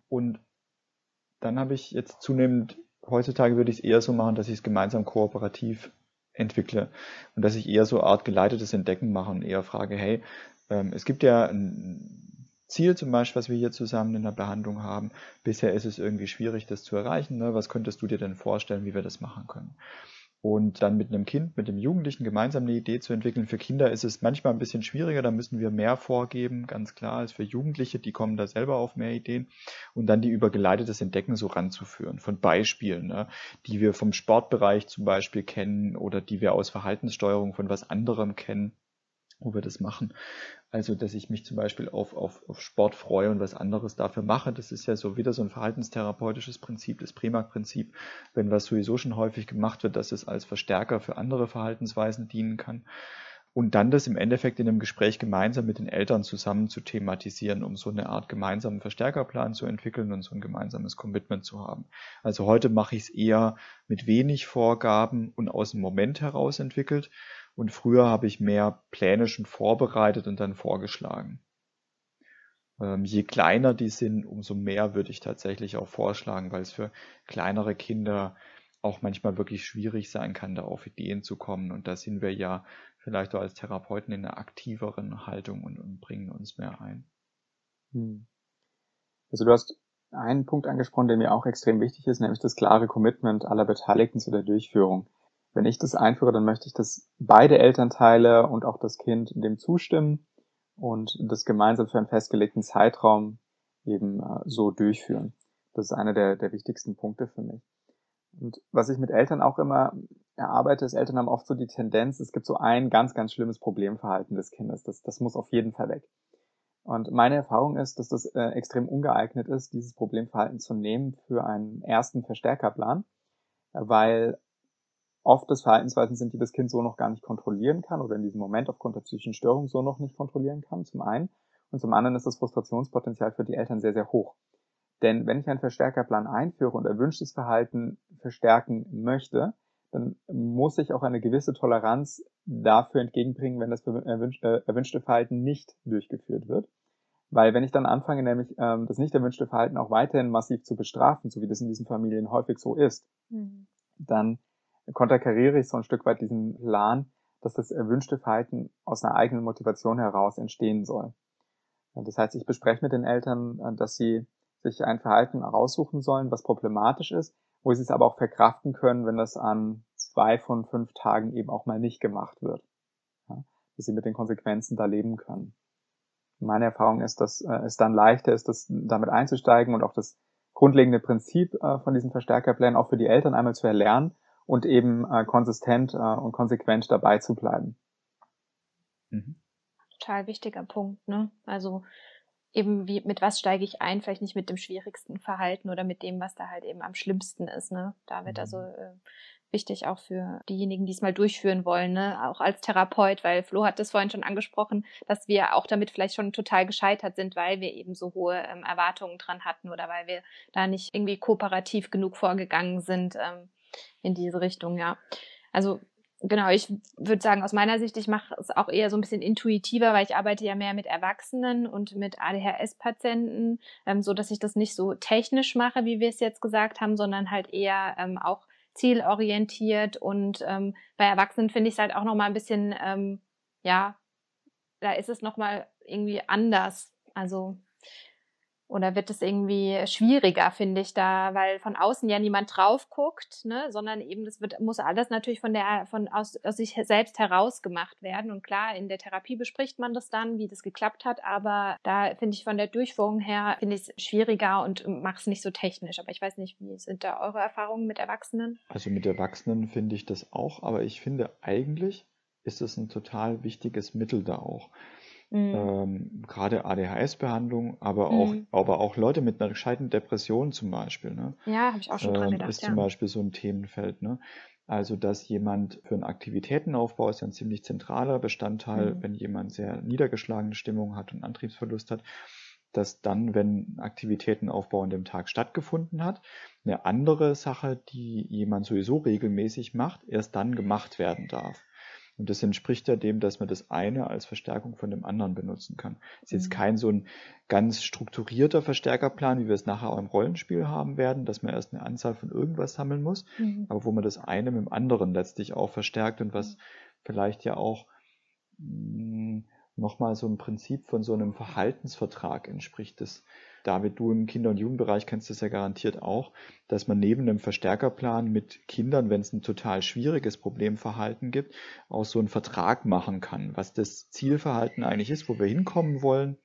Speaker 3: und dann habe ich jetzt zunehmend, heutzutage würde ich es eher so machen, dass ich es gemeinsam kooperativ entwickle und dass ich eher so Art geleitetes Entdecken mache und eher frage, hey, ähm, es gibt ja ein Ziel zum Beispiel, was wir hier zusammen in der Behandlung haben. Bisher ist es irgendwie schwierig, das zu erreichen. Ne? Was könntest du dir denn vorstellen, wie wir das machen können? und dann mit einem Kind, mit dem Jugendlichen gemeinsam eine Idee zu entwickeln. Für Kinder ist es manchmal ein bisschen schwieriger, da müssen wir mehr vorgeben, ganz klar, als für Jugendliche, die kommen da selber auf mehr Ideen und dann die über geleitetes Entdecken so ranzuführen von Beispielen, ne, die wir vom Sportbereich zum Beispiel kennen oder die wir aus Verhaltenssteuerung von was anderem kennen wo wir das machen. Also, dass ich mich zum Beispiel auf, auf, auf Sport freue und was anderes dafür mache. Das ist ja so wieder so ein verhaltenstherapeutisches Prinzip, das Primark-Prinzip. Wenn was sowieso schon häufig gemacht wird, dass es als Verstärker für andere Verhaltensweisen dienen kann. Und dann das im Endeffekt in einem Gespräch gemeinsam mit den Eltern zusammen zu thematisieren, um so eine Art gemeinsamen Verstärkerplan zu entwickeln und so ein gemeinsames Commitment zu haben. Also heute mache ich es eher mit wenig Vorgaben und aus dem Moment heraus entwickelt und früher habe ich mehr Pläne schon vorbereitet und dann vorgeschlagen. Ähm, je kleiner die sind, umso mehr würde ich tatsächlich auch vorschlagen, weil es für kleinere Kinder auch manchmal wirklich schwierig sein kann, da auf Ideen zu kommen. Und da sind wir ja vielleicht auch als Therapeuten in einer aktiveren Haltung und, und bringen uns mehr ein.
Speaker 1: Hm. Also du hast einen Punkt angesprochen, der mir auch extrem wichtig ist, nämlich das klare Commitment aller Beteiligten zu der Durchführung wenn ich das einführe, dann möchte ich, dass beide Elternteile und auch das Kind dem zustimmen und das gemeinsam für einen festgelegten Zeitraum eben äh, so durchführen. Das ist einer der, der wichtigsten Punkte für mich. Und was ich mit Eltern auch immer erarbeite, ist, Eltern haben oft so die Tendenz, es gibt so ein ganz, ganz schlimmes Problemverhalten des Kindes. Das, das muss auf jeden Fall weg. Und meine Erfahrung ist, dass das äh, extrem ungeeignet ist, dieses Problemverhalten zu nehmen für einen ersten Verstärkerplan, weil oft das Verhaltensweisen sind, die das Kind so noch gar nicht kontrollieren kann oder in diesem Moment aufgrund der psychischen Störung so noch nicht kontrollieren kann, zum einen. Und zum anderen ist das Frustrationspotenzial für die Eltern sehr, sehr hoch. Denn wenn ich einen Verstärkerplan einführe und erwünschtes Verhalten verstärken möchte, dann muss ich auch eine gewisse Toleranz dafür entgegenbringen, wenn das äh, erwünschte Verhalten nicht durchgeführt wird. Weil wenn ich dann anfange, nämlich ähm, das nicht erwünschte Verhalten auch weiterhin massiv zu bestrafen, so wie das in diesen Familien häufig so ist, mhm. dann konterkariere ich so ein Stück weit diesen Plan, dass das erwünschte Verhalten aus einer eigenen Motivation heraus entstehen soll. Das heißt, ich bespreche mit den Eltern, dass sie sich ein Verhalten heraussuchen sollen, was problematisch ist, wo sie es aber auch verkraften können, wenn das an zwei von fünf Tagen eben auch mal nicht gemacht wird. Ja, dass sie mit den Konsequenzen da leben können. Meine Erfahrung ist, dass äh, es dann leichter ist, das damit einzusteigen und auch das grundlegende Prinzip äh, von diesen Verstärkerplänen auch für die Eltern einmal zu erlernen und eben äh, konsistent äh, und konsequent dabei zu bleiben.
Speaker 2: Mhm. Total wichtiger Punkt, ne? Also eben wie mit was steige ich ein, vielleicht nicht mit dem schwierigsten Verhalten oder mit dem, was da halt eben am schlimmsten ist, ne? Da wird also mhm. äh, wichtig auch für diejenigen, die es mal durchführen wollen, ne? auch als Therapeut, weil Flo hat das vorhin schon angesprochen, dass wir auch damit vielleicht schon total gescheitert sind, weil wir eben so hohe ähm, Erwartungen dran hatten oder weil wir da nicht irgendwie kooperativ genug vorgegangen sind. Ähm, in diese Richtung, ja. Also genau, ich würde sagen, aus meiner Sicht, ich mache es auch eher so ein bisschen intuitiver, weil ich arbeite ja mehr mit Erwachsenen und mit ADHS-Patienten, ähm, so ich das nicht so technisch mache, wie wir es jetzt gesagt haben, sondern halt eher ähm, auch zielorientiert und ähm, bei Erwachsenen finde ich es halt auch noch mal ein bisschen, ähm, ja, da ist es noch mal irgendwie anders. Also oder wird es irgendwie schwieriger, finde ich, da, weil von außen ja niemand drauf guckt, ne, sondern eben das wird, muss alles natürlich von der, von aus, aus sich selbst heraus gemacht werden. Und klar, in der Therapie bespricht man das dann, wie das geklappt hat, aber da finde ich von der Durchführung her, finde ich es schwieriger und mache es nicht so technisch. Aber ich weiß nicht, wie sind da eure Erfahrungen mit Erwachsenen?
Speaker 3: Also mit Erwachsenen finde ich das auch, aber ich finde eigentlich ist es ein total wichtiges Mittel da auch. Mhm. Ähm, gerade ADHS-Behandlung, aber auch, mhm. aber auch Leute mit einer gescheiten Depression zum Beispiel. Ne?
Speaker 2: Ja, habe ich auch schon dran ähm, gedacht.
Speaker 3: Ist ja. zum Beispiel so ein Themenfeld. Ne? Also, dass jemand für einen Aktivitätenaufbau ist ja ein ziemlich zentraler Bestandteil, mhm. wenn jemand sehr niedergeschlagene Stimmung hat und Antriebsverlust hat, dass dann, wenn Aktivitätenaufbau an dem Tag stattgefunden hat, eine andere Sache, die jemand sowieso regelmäßig macht, erst dann gemacht werden darf. Und das entspricht ja dem, dass man das eine als Verstärkung von dem anderen benutzen kann. Das ist jetzt mhm. kein so ein ganz strukturierter Verstärkerplan, wie wir es nachher auch im Rollenspiel haben werden, dass man erst eine Anzahl von irgendwas sammeln muss, mhm. aber wo man das eine mit dem anderen letztlich auch verstärkt und was mhm. vielleicht ja auch hm, nochmal so ein Prinzip von so einem Verhaltensvertrag entspricht. Das David, du im Kinder- und Jugendbereich kennst das ja garantiert auch, dass man neben einem Verstärkerplan mit Kindern, wenn es ein total schwieriges Problemverhalten gibt, auch so einen Vertrag machen kann, was das Zielverhalten eigentlich ist, wo wir hinkommen wollen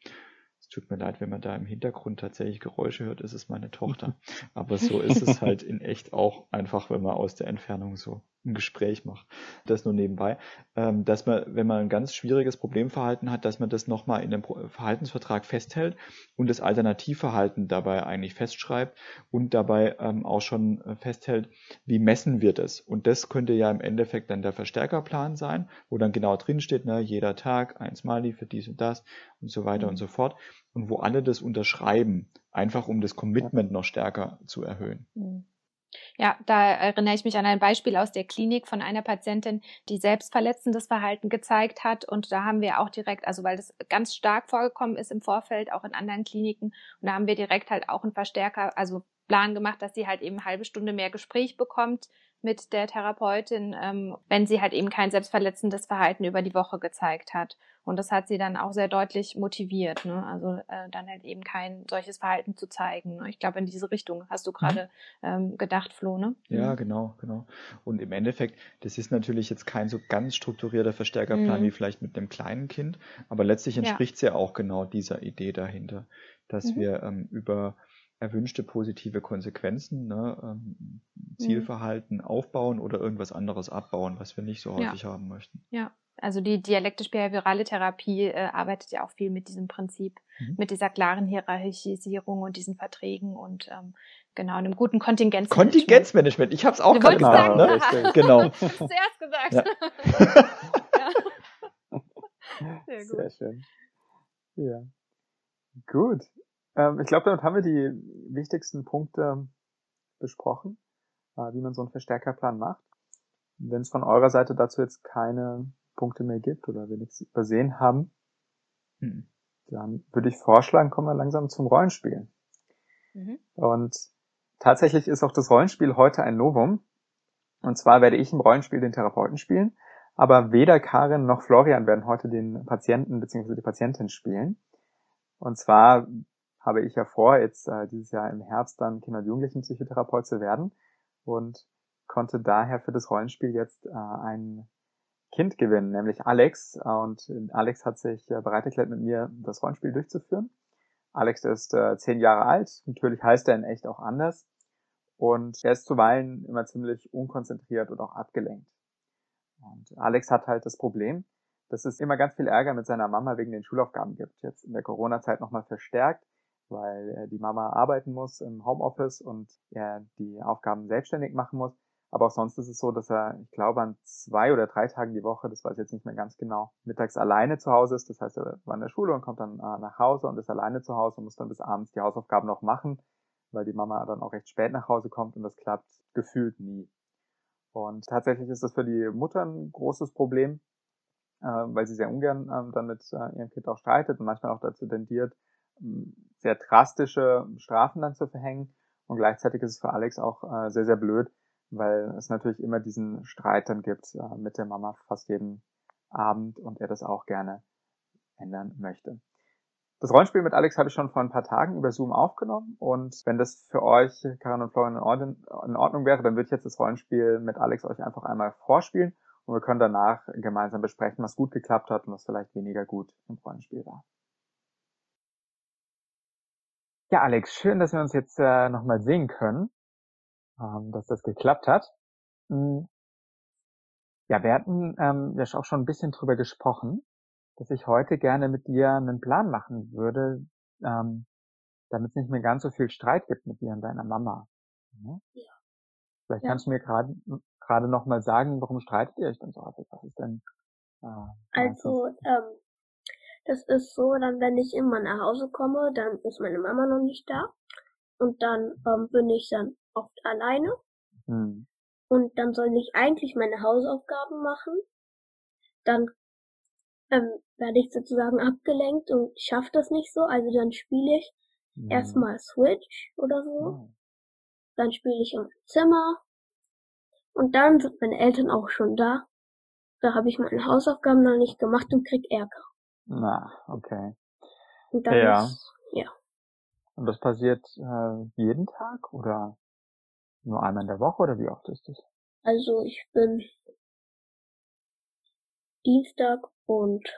Speaker 3: tut mir leid, wenn man da im Hintergrund tatsächlich Geräusche hört, ist es meine Tochter. Aber so ist es halt in echt auch einfach, wenn man aus der Entfernung so ein Gespräch macht. Das nur nebenbei. Ähm, dass man, wenn man ein ganz schwieriges Problemverhalten hat, dass man das nochmal in einem Verhaltensvertrag festhält und das Alternativverhalten dabei eigentlich festschreibt und dabei ähm, auch schon äh, festhält, wie messen wir das. Und das könnte ja im Endeffekt dann der Verstärkerplan sein, wo dann genau drin steht, ne, jeder Tag ein Smiley für dies und das und so weiter mhm. und so fort und wo alle das unterschreiben, einfach um das Commitment noch stärker zu erhöhen.
Speaker 2: Mhm. Ja, da erinnere ich mich an ein Beispiel aus der Klinik von einer Patientin, die selbstverletzendes Verhalten gezeigt hat. Und da haben wir auch direkt, also weil das ganz stark vorgekommen ist im Vorfeld, auch in anderen Kliniken, und da haben wir direkt halt auch einen Verstärker, also Plan gemacht, dass sie halt eben eine halbe Stunde mehr Gespräch bekommt mit der Therapeutin, ähm, wenn sie halt eben kein selbstverletzendes Verhalten über die Woche gezeigt hat. Und das hat sie dann auch sehr deutlich motiviert, ne? also äh, dann halt eben kein solches Verhalten zu zeigen. Ne? Ich glaube, in diese Richtung hast du mhm. gerade ähm, gedacht, Flo, ne?
Speaker 3: Ja, mhm. genau, genau. Und im Endeffekt, das ist natürlich jetzt kein so ganz strukturierter Verstärkerplan mhm. wie vielleicht mit einem kleinen Kind, aber letztlich entspricht es ja. ja. auch genau dieser Idee dahinter, dass mhm. wir ähm, über erwünschte positive Konsequenzen, ne, ähm, mhm. Zielverhalten aufbauen oder irgendwas anderes abbauen, was wir nicht so häufig ja. haben möchten.
Speaker 2: Ja, also die dialektisch-behaviorale Therapie äh, arbeitet ja auch viel mit diesem Prinzip, mhm. mit dieser klaren Hierarchisierung und diesen Verträgen und ähm, genau einem guten Kontingenzmanagement.
Speaker 3: Kontingenzmanagement, ich habe es auch gerade
Speaker 2: gesagt.
Speaker 3: Ne? Genau.
Speaker 2: Zuerst gesagt. Ja.
Speaker 1: ja. Sehr, gut. Sehr schön. Ja. Gut. Ähm, ich glaube, damit haben wir die wichtigsten Punkte besprochen, äh, wie man so einen Verstärkerplan macht. Wenn es von eurer Seite dazu jetzt keine Punkte mehr gibt oder wir nichts übersehen haben, mhm. dann würde ich vorschlagen, kommen wir langsam zum Rollenspiel. Mhm. Und tatsächlich ist auch das Rollenspiel heute ein Novum. Und zwar werde ich im Rollenspiel den Therapeuten spielen, aber weder Karin noch Florian werden heute den Patienten bzw. die Patientin spielen. Und zwar habe ich ja vor, jetzt äh, dieses Jahr im Herbst dann Kinder- und Jugendlichenpsychotherapeut zu werden und konnte daher für das Rollenspiel jetzt äh, einen Kind gewinnen, nämlich Alex. Und Alex hat sich äh, bereit erklärt, mit mir das Rollenspiel durchzuführen. Alex ist äh, zehn Jahre alt. Natürlich heißt er in echt auch anders. Und er ist zuweilen immer ziemlich unkonzentriert und auch abgelenkt. Und Alex hat halt das Problem, dass es immer ganz viel Ärger mit seiner Mama wegen den Schulaufgaben gibt. Jetzt in der Corona-Zeit nochmal verstärkt, weil die Mama arbeiten muss im Homeoffice und er die Aufgaben selbstständig machen muss. Aber auch sonst ist es so, dass er, ich glaube, an zwei oder drei Tagen die Woche, das weiß ich jetzt nicht mehr ganz genau, mittags alleine zu Hause ist. Das heißt, er war in der Schule und kommt dann äh, nach Hause und ist alleine zu Hause und muss dann bis abends die Hausaufgaben noch machen, weil die Mama dann auch recht spät nach Hause kommt und das klappt gefühlt nie. Und tatsächlich ist das für die Mutter ein großes Problem, äh, weil sie sehr ungern äh, dann mit äh, ihrem Kind auch streitet und manchmal auch dazu tendiert, sehr drastische Strafen dann zu verhängen. Und gleichzeitig ist es für Alex auch äh, sehr, sehr blöd, weil es natürlich immer diesen Streit dann gibt äh, mit der Mama fast jeden Abend und er das auch gerne ändern möchte. Das Rollenspiel mit Alex habe ich schon vor ein paar Tagen über Zoom aufgenommen und wenn das für euch, Karin und Florian, in Ordnung wäre, dann würde ich jetzt das Rollenspiel mit Alex euch einfach einmal vorspielen und wir können danach gemeinsam besprechen, was gut geklappt hat und was vielleicht weniger gut im Rollenspiel war. Ja, Alex, schön, dass wir uns jetzt äh, nochmal sehen können ähm, dass das geklappt hat. Hm. Ja, wir hatten ähm, ja auch schon ein bisschen drüber gesprochen, dass ich heute gerne mit dir einen Plan machen würde, ähm, damit es nicht mehr ganz so viel Streit gibt mit dir und deiner Mama.
Speaker 4: Mhm. Ja.
Speaker 1: Vielleicht ja. kannst du mir gerade gerade noch mal sagen, warum streitet ihr euch denn so häufig? Was ist denn?
Speaker 4: Äh, also ähm, das ist so, dann wenn ich immer nach Hause komme, dann ist meine Mama noch nicht da und dann ähm, bin ich dann oft alleine. Mhm. Und dann soll ich eigentlich meine Hausaufgaben machen. Dann ähm, werde ich sozusagen abgelenkt und schaffe das nicht so. Also dann spiele ich mhm. erstmal Switch oder so. Mhm. Dann spiele ich im Zimmer. Und dann sind meine Eltern auch schon da. Da habe ich meine Hausaufgaben noch nicht gemacht und krieg Ärger.
Speaker 1: Na, okay.
Speaker 4: Und dann ja. ja.
Speaker 1: Und das passiert äh, jeden Tag oder nur einmal in der Woche oder wie oft ist das?
Speaker 4: Also ich bin Dienstag und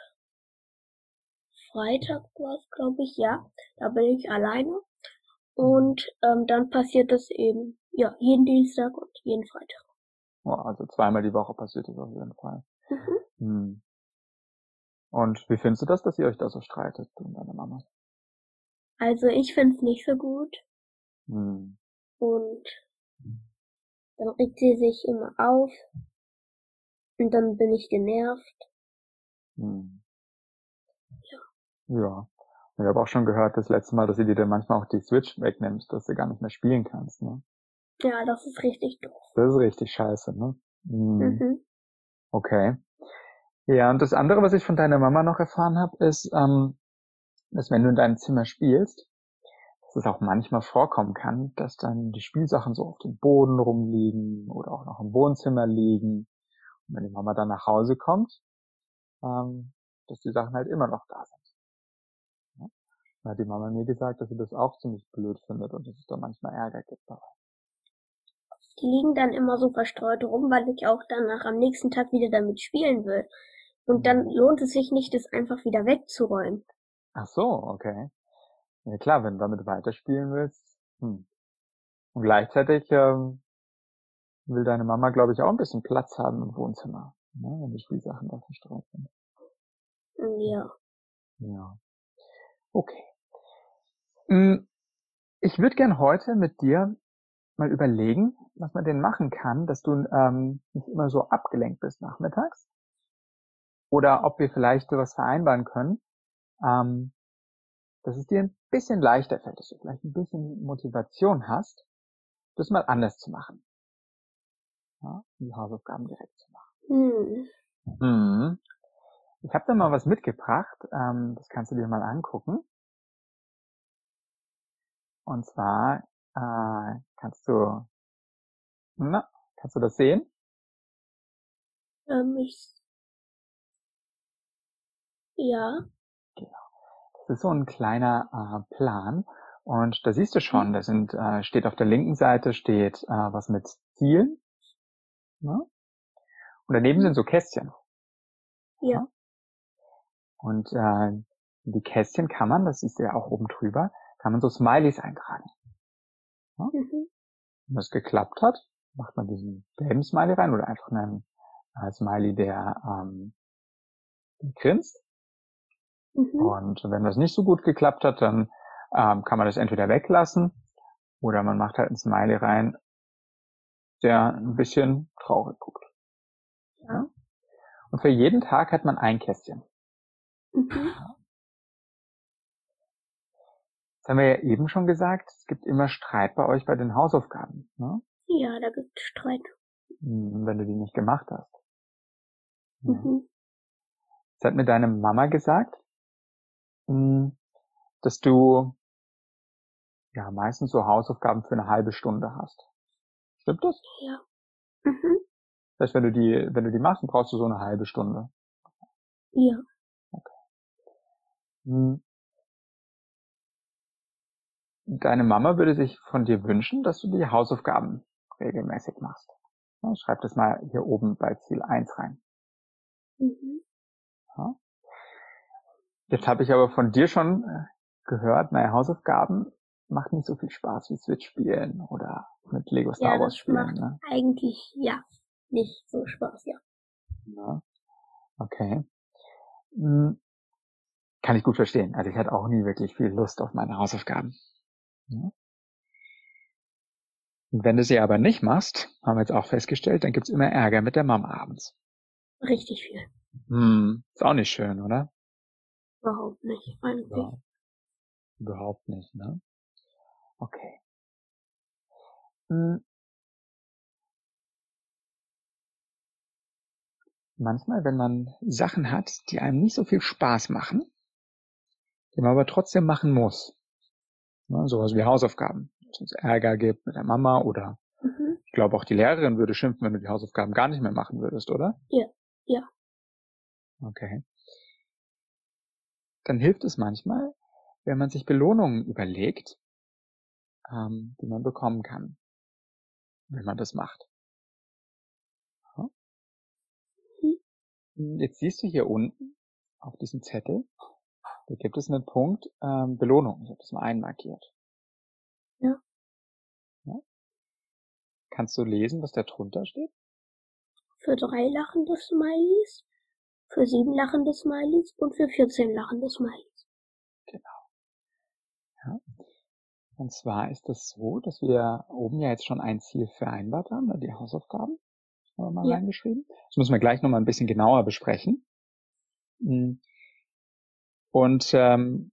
Speaker 4: Freitag war es, glaube ich, ja. Da bin ich alleine. Und ähm, dann passiert das eben, ja, jeden Dienstag und jeden Freitag.
Speaker 1: Oh, also zweimal die Woche passiert das auf jeden Fall. Mhm. Hm. Und wie findest du das, dass ihr euch da so streitet, du und deine Mama?
Speaker 4: Also ich find's nicht so gut. Hm. Und dann regt sie sich immer auf. Und dann bin ich genervt. Hm.
Speaker 1: Ja. Ja. Ich habe auch schon gehört, das letzte Mal, dass sie dir dann manchmal auch die Switch wegnimmst, dass du gar nicht mehr spielen kannst, ne?
Speaker 4: Ja, das ist richtig doof.
Speaker 1: Das ist richtig scheiße, ne? Hm. Mhm. Okay. Ja, und das andere, was ich von deiner Mama noch erfahren habe, ist, ähm, dass wenn du in deinem Zimmer spielst, dass es auch manchmal vorkommen kann, dass dann die Spielsachen so auf dem Boden rumliegen oder auch noch im Wohnzimmer liegen. Und wenn die Mama dann nach Hause kommt, ähm, dass die Sachen halt immer noch da sind. Ja? Da hat die Mama mir gesagt, dass sie das auch ziemlich blöd findet und dass es da manchmal Ärger gibt dabei.
Speaker 4: Die liegen dann immer so verstreut rum, weil ich auch danach am nächsten Tag wieder damit spielen will. Und dann mhm. lohnt es sich nicht, das einfach wieder wegzuräumen.
Speaker 1: Ach so, okay. Ja klar, wenn du damit weiterspielen willst. Hm. Und gleichzeitig ähm, will deine Mama, glaube ich, auch ein bisschen Platz haben im Wohnzimmer, ne, wenn die Spielsachen da verstreut sind.
Speaker 4: Ja.
Speaker 1: Ja. Okay. Hm, ich würde gern heute mit dir mal überlegen, was man denn machen kann, dass du ähm, nicht immer so abgelenkt bist nachmittags. Oder ob wir vielleicht sowas vereinbaren können, ähm, dass es dir ein bisschen leichter fällt, dass du vielleicht ein bisschen Motivation hast, das mal anders zu machen. Ja, die Hausaufgaben direkt zu machen. Hm. Mhm. Ich habe da mal was mitgebracht, ähm, das kannst du dir mal angucken. Und zwar äh, kannst du, na, kannst du das sehen?
Speaker 4: Ähm, ich, ja.
Speaker 1: Genau. Das ist so ein kleiner äh, Plan. Und da siehst du schon, mhm. da sind, äh, steht auf der linken Seite steht äh, was mit Zielen. Ne? Und daneben mhm. sind so Kästchen.
Speaker 4: Ja. ja?
Speaker 1: Und äh, die Kästchen kann man, das siehst du ja auch oben drüber, kann man so Smileys eintragen. Ja? Mhm. Wenn das geklappt hat, macht man diesen gelben Smiley rein oder einfach einen äh, Smiley, der ähm, grinst. Mhm. Und wenn das nicht so gut geklappt hat, dann ähm, kann man das entweder weglassen oder man macht halt einen Smiley rein, der ein bisschen traurig guckt. Ja. Und für jeden Tag hat man ein Kästchen. Mhm. Das haben wir ja eben schon gesagt, es gibt immer Streit bei euch bei den Hausaufgaben. Ne?
Speaker 4: Ja, da gibt es Streit.
Speaker 1: Hm, wenn du die nicht gemacht hast. Mhm. Das hat mir deine Mama gesagt, hm, dass du ja meistens so Hausaufgaben für eine halbe Stunde hast. Stimmt das?
Speaker 4: Ja. Mhm.
Speaker 1: Das heißt, wenn du die, wenn du die machst, dann brauchst du so eine halbe Stunde.
Speaker 4: Ja. Okay.
Speaker 1: Deine Mama würde sich von dir wünschen, dass du die Hausaufgaben regelmäßig machst. schreib das mal hier oben bei Ziel 1 rein. Mhm. Ja. Jetzt habe ich aber von dir schon äh, gehört, naja, Hausaufgaben macht nicht so viel Spaß wie Switch spielen oder mit Lego Star
Speaker 4: ja,
Speaker 1: Wars spielen.
Speaker 4: Macht ne? Eigentlich ja, nicht so Spaß, ja.
Speaker 1: ja. Okay. Hm. Kann ich gut verstehen. Also ich hatte auch nie wirklich viel Lust auf meine Hausaufgaben. Ja. Und wenn du sie aber nicht machst, haben wir jetzt auch festgestellt, dann gibt's immer Ärger mit der Mama abends.
Speaker 4: Richtig viel.
Speaker 1: Hm, ist auch nicht schön, oder?
Speaker 4: Überhaupt nicht, eigentlich. Ja.
Speaker 1: Überhaupt nicht, ne? Okay. Hm. Manchmal, wenn man Sachen hat, die einem nicht so viel Spaß machen, die man aber trotzdem machen muss. Ne, sowas wie Hausaufgaben. Wenn es Ärger gibt mit der Mama oder mhm. ich glaube auch die Lehrerin würde schimpfen, wenn du die Hausaufgaben gar nicht mehr machen würdest, oder?
Speaker 4: Ja, ja.
Speaker 1: Okay dann hilft es manchmal, wenn man sich Belohnungen überlegt, ähm, die man bekommen kann, wenn man das macht. Ja. Hm. Jetzt siehst du hier unten auf diesem Zettel, da gibt es einen Punkt ähm, Belohnung. Ich habe das mal einmarkiert.
Speaker 4: Ja.
Speaker 1: ja. Kannst du lesen, was da drunter steht?
Speaker 4: Für drei lachende Smileys, für sieben lachende Smileys und für 14 lachende Smileys.
Speaker 1: Genau. Ja. Und zwar ist es so, dass wir oben ja jetzt schon ein Ziel vereinbart haben, ne, die Hausaufgaben. Haben wir mal ja. reingeschrieben. Das müssen wir gleich nochmal ein bisschen genauer besprechen. Hm. Und ähm,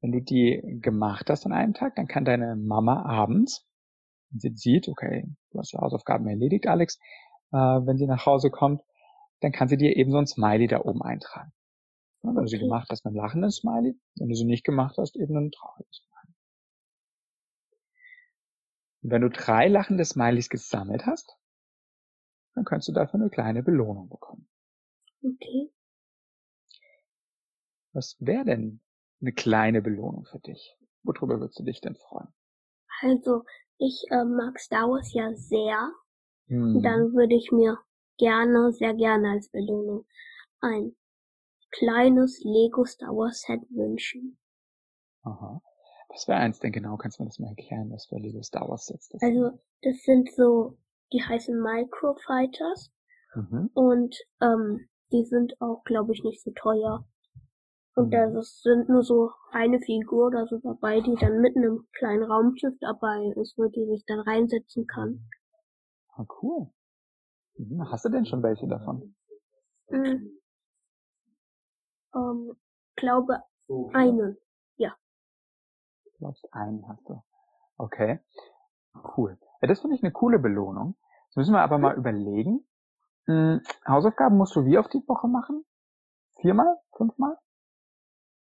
Speaker 1: wenn du die gemacht hast an einem Tag, dann kann deine Mama abends, wenn sie sieht, okay, du hast die Hausaufgaben erledigt, Alex, äh, wenn sie nach Hause kommt, dann kann sie dir eben so ein Smiley da oben eintragen. Ja, wenn okay. du sie gemacht hast, ein lachendes Smiley. Wenn du sie nicht gemacht hast, eben ein trauriges Smiley. Und wenn du drei lachende Smileys gesammelt hast, dann kannst du dafür eine kleine Belohnung bekommen.
Speaker 4: Okay.
Speaker 1: Was wäre denn eine kleine Belohnung für dich? Worüber würdest du dich denn freuen?
Speaker 4: Also, ich äh, mag Star Wars ja sehr. Mhm. Dann würde ich mir gerne, sehr gerne als Belohnung ein kleines Lego Star Wars Set wünschen.
Speaker 1: Aha. Was wäre eins denn genau? Kannst du mir das mal erklären, was für Lego Star Wars Sets
Speaker 4: das Also, das sind so, die heißen Microfighters. Mhm. Und ähm, die sind auch, glaube ich, nicht so teuer. Und da mhm. sind nur so eine Figur oder so dabei, die dann mit einem kleinen Raumschiff dabei ist, wo die sich dann reinsetzen kann.
Speaker 1: Ah, cool. Mhm. Hast du denn schon welche davon?
Speaker 4: Mhm. Ähm, glaube einen, ja.
Speaker 1: Du glaubst einen hast du. Okay. Cool. Ja, das finde ich eine coole Belohnung. Jetzt müssen wir aber mal überlegen. Hm, Hausaufgaben musst du wie oft die Woche machen? Viermal? Fünfmal?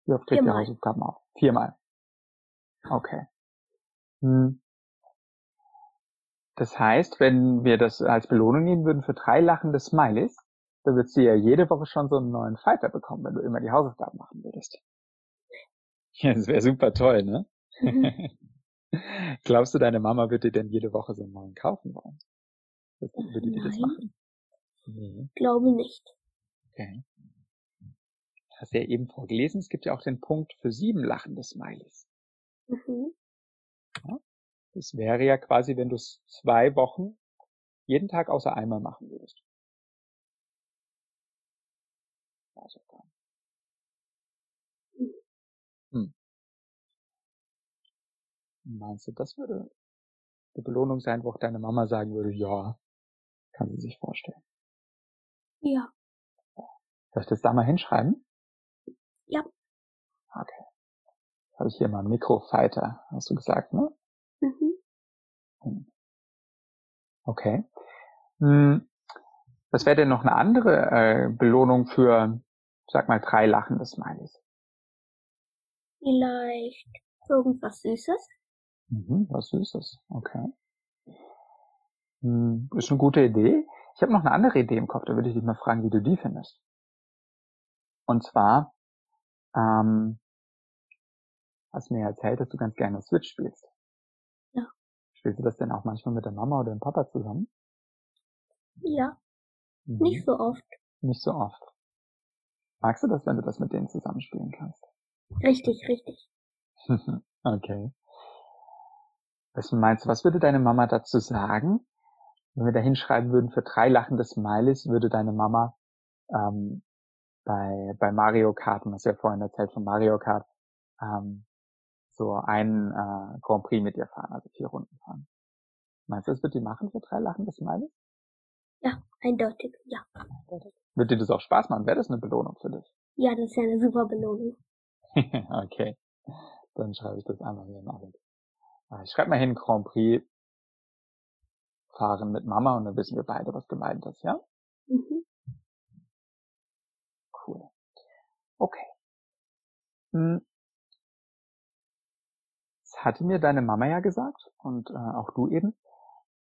Speaker 1: Wie oft kriegt ihr Hausaufgaben auf? Viermal. Okay. Hm. Das heißt, wenn wir das als Belohnung nehmen würden für drei lachende Smileys, dann würdest du ja jede Woche schon so einen neuen Fighter bekommen, wenn du immer die Hausaufgaben machen würdest. Ja, das wäre super toll, ne? Mhm. Glaubst du, deine Mama würde dir denn jede Woche so einen neuen kaufen wollen?
Speaker 4: Würde die das machen? Nee. Glaube nicht.
Speaker 1: Okay hast du ja eben vorgelesen, es gibt ja auch den Punkt für sieben lachende Smileys. Mhm. Ja, das wäre ja quasi, wenn du es zwei Wochen jeden Tag außer einmal machen würdest. Hausaufgaben. Hm. Meinst du, das würde die Belohnung sein, wo auch deine Mama sagen würde, ja, kann sie sich vorstellen?
Speaker 4: Ja.
Speaker 1: Soll ich das da mal hinschreiben?
Speaker 4: Ja.
Speaker 1: Okay. Habe ich hier mal Mikrofighter, hast du gesagt, ne? Mhm. Hm. Okay. Hm. Was wäre denn noch eine andere äh, Belohnung für, sag mal, drei lachende Smileys?
Speaker 4: Vielleicht irgendwas Süßes?
Speaker 1: Mhm, was Süßes, okay. Hm, ist eine gute Idee. Ich habe noch eine andere Idee im Kopf, da würde ich dich mal fragen, wie du die findest. Und zwar ähm, hast mir erzählt, dass du ganz gerne Switch spielst.
Speaker 4: Ja.
Speaker 1: Spielst du das denn auch manchmal mit der Mama oder dem Papa zusammen?
Speaker 4: Ja. Mhm. Nicht so oft.
Speaker 1: Nicht so oft. Magst du das, wenn du das mit denen zusammenspielen kannst?
Speaker 4: Richtig, richtig.
Speaker 1: okay. Was meinst du, was würde deine Mama dazu sagen? Wenn wir da hinschreiben würden, für drei lachende Smileys würde deine Mama ähm, bei, bei Mario Kart, was ja vorhin erzählt von Mario Kart, ähm, so einen äh, Grand Prix mit dir fahren, also vier Runden fahren. Meinst du, das wird die machen für drei Lachen des Smileys?
Speaker 4: Ja, eindeutig, ja.
Speaker 1: Wird dir das auch Spaß machen? Wäre das eine Belohnung für dich?
Speaker 4: Ja, das ist ja eine super Belohnung.
Speaker 1: okay. Dann schreibe ich das einmal hier mal mit. Ah, ich schreibe mal hin Grand Prix fahren mit Mama und dann wissen wir beide, was gemeint ist, ja? Mhm. Cool. Okay. Hm. Das hatte mir deine Mama ja gesagt und äh, auch du eben,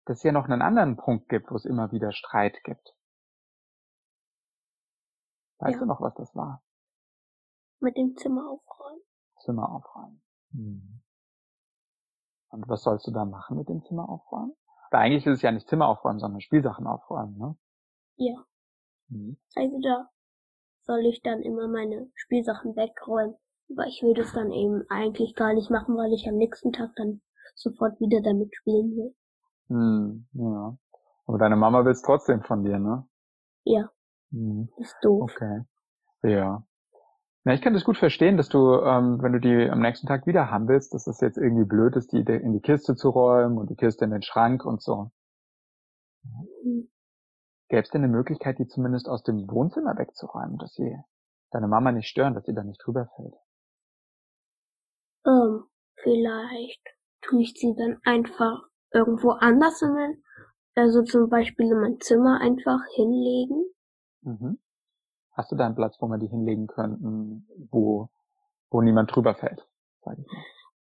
Speaker 1: dass es ja noch einen anderen Punkt gibt, wo es immer wieder Streit gibt. Weißt ja. du noch, was das war?
Speaker 4: Mit dem Zimmer aufräumen.
Speaker 1: Zimmer aufräumen. Hm. Und was sollst du da machen mit dem Zimmer aufräumen? Weil eigentlich ist es ja nicht Zimmer aufräumen, sondern Spielsachen aufräumen, ne?
Speaker 4: Ja. Mhm. Also da soll ich dann immer meine Spielsachen wegräumen. Aber ich will das dann eben eigentlich gar nicht machen, weil ich am nächsten Tag dann sofort wieder damit spielen will.
Speaker 1: Hm, ja. Aber deine Mama will es trotzdem von dir, ne?
Speaker 4: Ja. Hm. Ist doof.
Speaker 1: Okay. Ja. Na, ich kann das gut verstehen, dass du, ähm, wenn du die am nächsten Tag wieder haben willst, dass das jetzt irgendwie blöd ist, die in die Kiste zu räumen und die Kiste in den Schrank und so. Mhm. Gäbe es denn eine Möglichkeit, die zumindest aus dem Wohnzimmer wegzuräumen, dass sie deine Mama nicht stören, dass sie da nicht drüber fällt?
Speaker 4: Ähm, vielleicht tue ich sie dann einfach irgendwo anders in mein, also zum Beispiel in mein Zimmer einfach hinlegen.
Speaker 1: Mhm. Hast du da einen Platz, wo wir die hinlegen könnten, wo, wo niemand drüber fällt?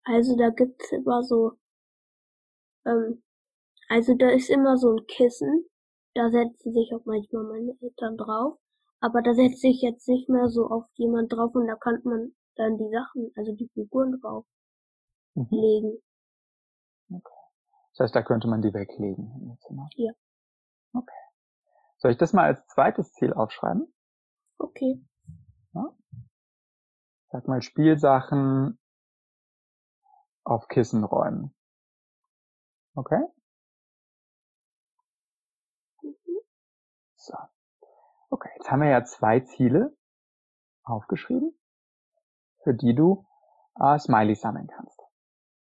Speaker 4: Also da gibt's immer so, ähm, also da ist immer so ein Kissen, da setzen sich auch manchmal meine Eltern drauf, aber da setzt sich jetzt nicht mehr so oft jemand drauf und da kann man dann die Sachen, also die Figuren drauf mhm. legen.
Speaker 1: Okay. Das heißt, da könnte man die weglegen im Zimmer?
Speaker 4: Ja.
Speaker 1: Okay. Soll ich das mal als zweites Ziel aufschreiben?
Speaker 4: Okay.
Speaker 1: Ja? Sag mal Spielsachen auf Kissen räumen. Okay? Mhm. So. Okay, jetzt haben wir ja zwei Ziele aufgeschrieben, für die du äh, Smileys sammeln kannst.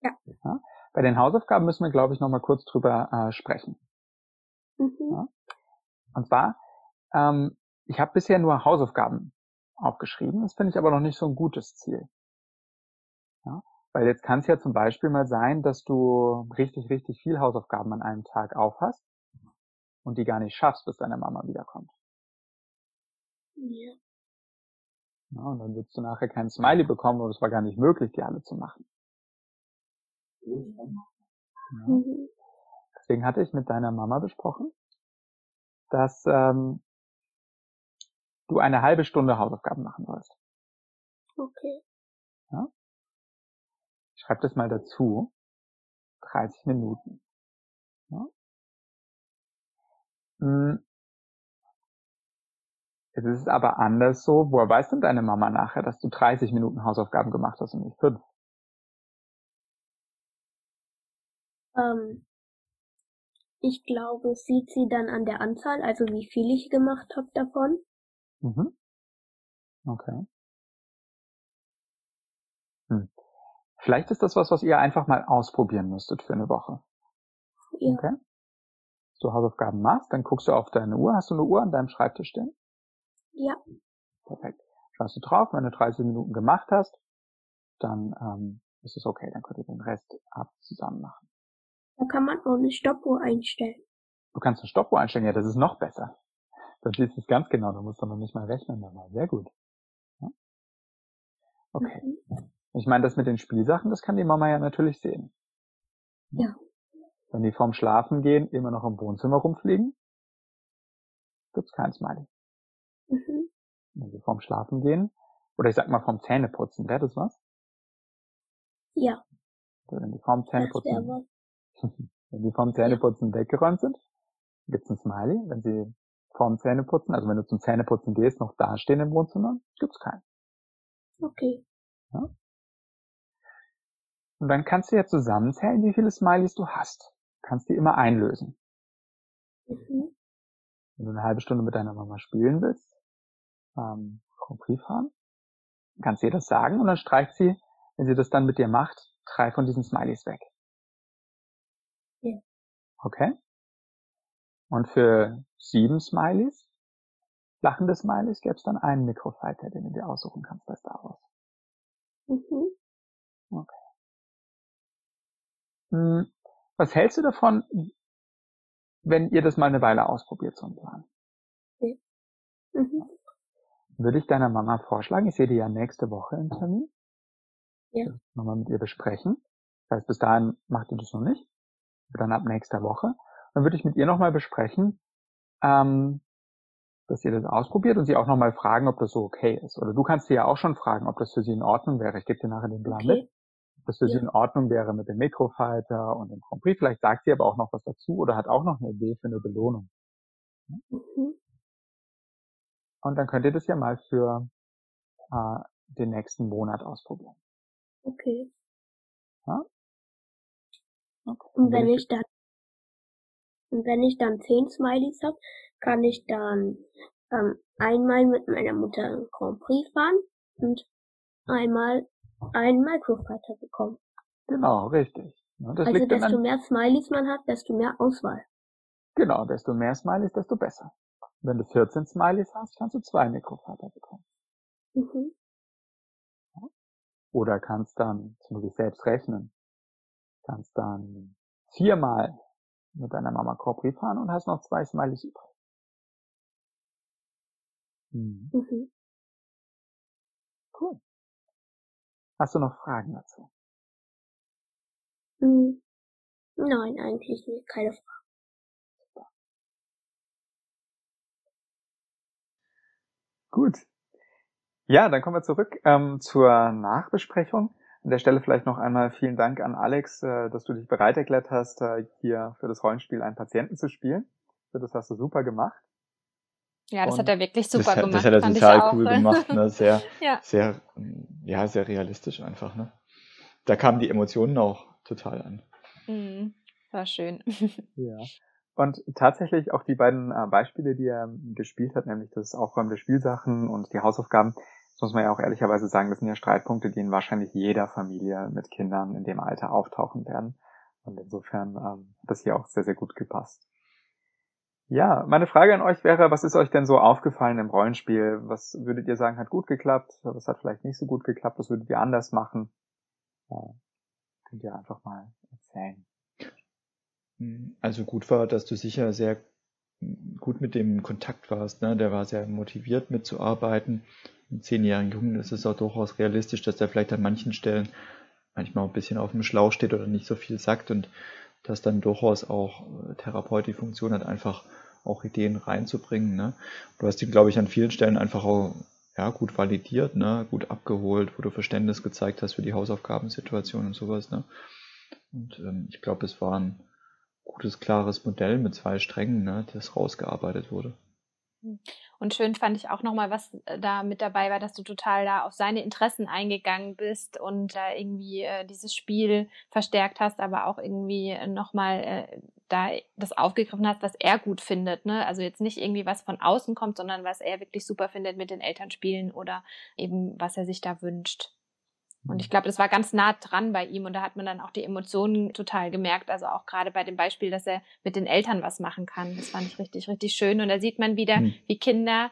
Speaker 4: Ja.
Speaker 1: ja. Bei den Hausaufgaben müssen wir, glaube ich, nochmal kurz drüber äh, sprechen. Mhm. Ja. Und zwar ähm, ich habe bisher nur Hausaufgaben aufgeschrieben. Das finde ich aber noch nicht so ein gutes Ziel. Ja? Weil jetzt kann es ja zum Beispiel mal sein, dass du richtig, richtig viel Hausaufgaben an einem Tag aufhast und die gar nicht schaffst, bis deine Mama wiederkommt.
Speaker 4: Ja.
Speaker 1: ja und dann würdest du nachher keinen Smiley bekommen und es war gar nicht möglich, die alle zu machen. Ja. Mhm. Deswegen hatte ich mit deiner Mama besprochen, dass ähm, du eine halbe Stunde Hausaufgaben machen sollst.
Speaker 4: Okay.
Speaker 1: Ja? Schreib das mal dazu. 30 Minuten. Ja? Jetzt ist es aber anders so. Woher weiß denn deine Mama nachher, dass du 30 Minuten Hausaufgaben gemacht hast und nicht fünf?
Speaker 4: Ähm, ich glaube, sieht sie dann an der Anzahl, also wie viel ich gemacht habe davon.
Speaker 1: Mhm. Okay. Hm. Vielleicht ist das was, was ihr einfach mal ausprobieren müsstet für eine Woche.
Speaker 4: Ja.
Speaker 1: Okay. Wenn du Hausaufgaben machst, dann guckst du auf deine Uhr. Hast du eine Uhr an deinem Schreibtisch stehen?
Speaker 4: Ja.
Speaker 1: Perfekt. Schaust du drauf, wenn du 30 Minuten gemacht hast, dann ähm, ist es okay, dann könnt ihr den Rest ab zusammen machen.
Speaker 4: Da kann man auch eine Stoppuhr einstellen.
Speaker 1: Du kannst eine Stoppuhr einstellen, ja, das ist noch besser. Dann siehst du es ganz genau, da musst du noch nicht mal rechnen dabei. Sehr gut. Ja? Okay. Mhm. Ich meine, das mit den Spielsachen, das kann die Mama ja natürlich sehen.
Speaker 4: Ja.
Speaker 1: Wenn die vorm Schlafen gehen immer noch im Wohnzimmer rumfliegen, gibt's kein Smiley. Mhm. Wenn sie vorm Schlafen gehen, oder ich sag mal vorm Zähneputzen, wäre das was?
Speaker 4: Ja.
Speaker 1: Wenn die vorm Zähneputzen, wenn die vorm Zähneputzen ja. weggeräumt sind, gibt's ein Smiley. Wenn sie vorm Zähneputzen, also wenn du zum Zähneputzen gehst, noch dastehen im Wohnzimmer, gibt's keinen.
Speaker 4: Okay.
Speaker 1: Ja? Und dann kannst du ja zusammenzählen, wie viele Smileys du hast. Kannst die immer einlösen. Mhm. Wenn du eine halbe Stunde mit deiner Mama spielen willst, ähm, Grand Prix fahren, kannst du ihr das sagen und dann streicht sie, wenn sie das dann mit dir macht, drei von diesen Smileys weg.
Speaker 4: Ja.
Speaker 1: Okay? Und für sieben Smileys, lachende Smileys, gäbe es dann einen Mikrofighter, den du dir aussuchen kannst bei Star Wars.
Speaker 4: Mhm.
Speaker 1: Okay. Hm, was hältst du davon, wenn ihr das mal eine Weile ausprobiert, so einen Plan?
Speaker 4: Okay. Mhm.
Speaker 1: Würde ich deiner Mama vorschlagen, ich sehe die ja nächste Woche im Termin.
Speaker 4: Ja.
Speaker 1: Nochmal mit ihr besprechen. Das heißt, bis dahin macht ihr das noch nicht. Dann ab nächster Woche. Dann würde ich mit ihr nochmal besprechen, ähm, dass ihr das ausprobiert und sie auch nochmal fragen, ob das so okay ist. Oder du kannst sie ja auch schon fragen, ob das für sie in Ordnung wäre. Ich gebe dir nachher den Plan
Speaker 4: okay.
Speaker 1: mit. das für ja. sie in Ordnung wäre mit dem Mikrofighter und dem Grand Prix. Vielleicht sagt sie aber auch noch was dazu oder hat auch noch eine Idee für eine Belohnung. Mhm. Und dann könnt ihr das ja mal für äh, den nächsten Monat ausprobieren.
Speaker 4: Okay. Ja? okay. Und wenn ich dann und wenn ich dann zehn Smileys habe, kann ich dann ähm, einmal mit meiner Mutter Grand Prix fahren und einmal einen Microfighter bekommen.
Speaker 1: Genau, richtig.
Speaker 4: Ja, also desto mehr Smileys man hat, desto mehr Auswahl.
Speaker 1: Genau, desto mehr Smileys, desto besser. Wenn du 14 Smileys hast, kannst du zwei Microfighter bekommen. Mhm. Oder kannst dann, das muss ich selbst rechnen, kannst dann viermal mit deiner Mama Corpri fahren und hast noch zwei Smileys übrig. Mhm. Mhm. Cool. Hast du noch Fragen dazu?
Speaker 4: Hm. Nein, eigentlich nicht. Keine Frage.
Speaker 1: Gut. Ja, dann kommen wir zurück ähm, zur Nachbesprechung. An der Stelle vielleicht noch einmal vielen Dank an Alex, äh, dass du dich bereit erklärt hast, äh, hier für das Rollenspiel einen Patienten zu spielen. Das hast du super gemacht.
Speaker 2: Ja, das Und hat er wirklich super
Speaker 3: das,
Speaker 2: gemacht.
Speaker 3: Das hat er total cool gemacht. Ne? Sehr, ja. sehr, ja, sehr realistisch einfach. Ne? Da kamen die Emotionen auch total an.
Speaker 2: Mhm, war schön.
Speaker 1: ja. Und tatsächlich auch die beiden äh, Beispiele, die er gespielt hat, nämlich das Aufräumen der Spielsachen und die Hausaufgaben, das muss man ja auch ehrlicherweise sagen, das sind ja Streitpunkte, die in wahrscheinlich jeder Familie mit Kindern in dem Alter auftauchen werden. Und insofern ähm, hat das hier auch sehr, sehr gut gepasst. Ja, meine Frage an euch wäre, was ist euch denn so aufgefallen im Rollenspiel? Was würdet ihr sagen, hat gut geklappt? Was hat vielleicht nicht so gut geklappt? Was würdet ihr anders machen? Ja, könnt ihr einfach mal erzählen.
Speaker 3: Also gut war, dass du sicher sehr gut mit dem Kontakt warst. Ne? Der war sehr motiviert mitzuarbeiten. Ein zehnjährigen Jungen ist es auch durchaus realistisch, dass der vielleicht an manchen Stellen manchmal ein bisschen auf dem Schlauch steht oder nicht so viel sagt und dass dann durchaus auch äh, Therapeut die Funktion hat, einfach auch Ideen reinzubringen. Ne? Du hast ihn, glaube ich, an vielen Stellen einfach auch ja, gut validiert, ne? gut abgeholt, wo du Verständnis gezeigt hast für die Hausaufgabensituation und sowas. Ne? Und ähm, ich glaube, es war ein gutes, klares Modell mit zwei Strängen, ne, das rausgearbeitet wurde.
Speaker 2: Und schön fand ich auch nochmal, was äh, da mit dabei war, dass du total da auf seine Interessen eingegangen bist und da irgendwie äh, dieses Spiel verstärkt hast, aber auch irgendwie nochmal äh, da das aufgegriffen hast, was er gut findet. Ne? Also jetzt nicht irgendwie was von außen kommt, sondern was er wirklich super findet mit den Eltern spielen oder eben was er sich da wünscht. Und ich glaube, das war ganz nah dran bei ihm und da hat man dann auch die Emotionen total gemerkt. Also auch gerade bei dem Beispiel, dass er mit den Eltern was machen kann. Das fand ich richtig, richtig schön. Und da sieht man wieder, mhm. wie Kinder,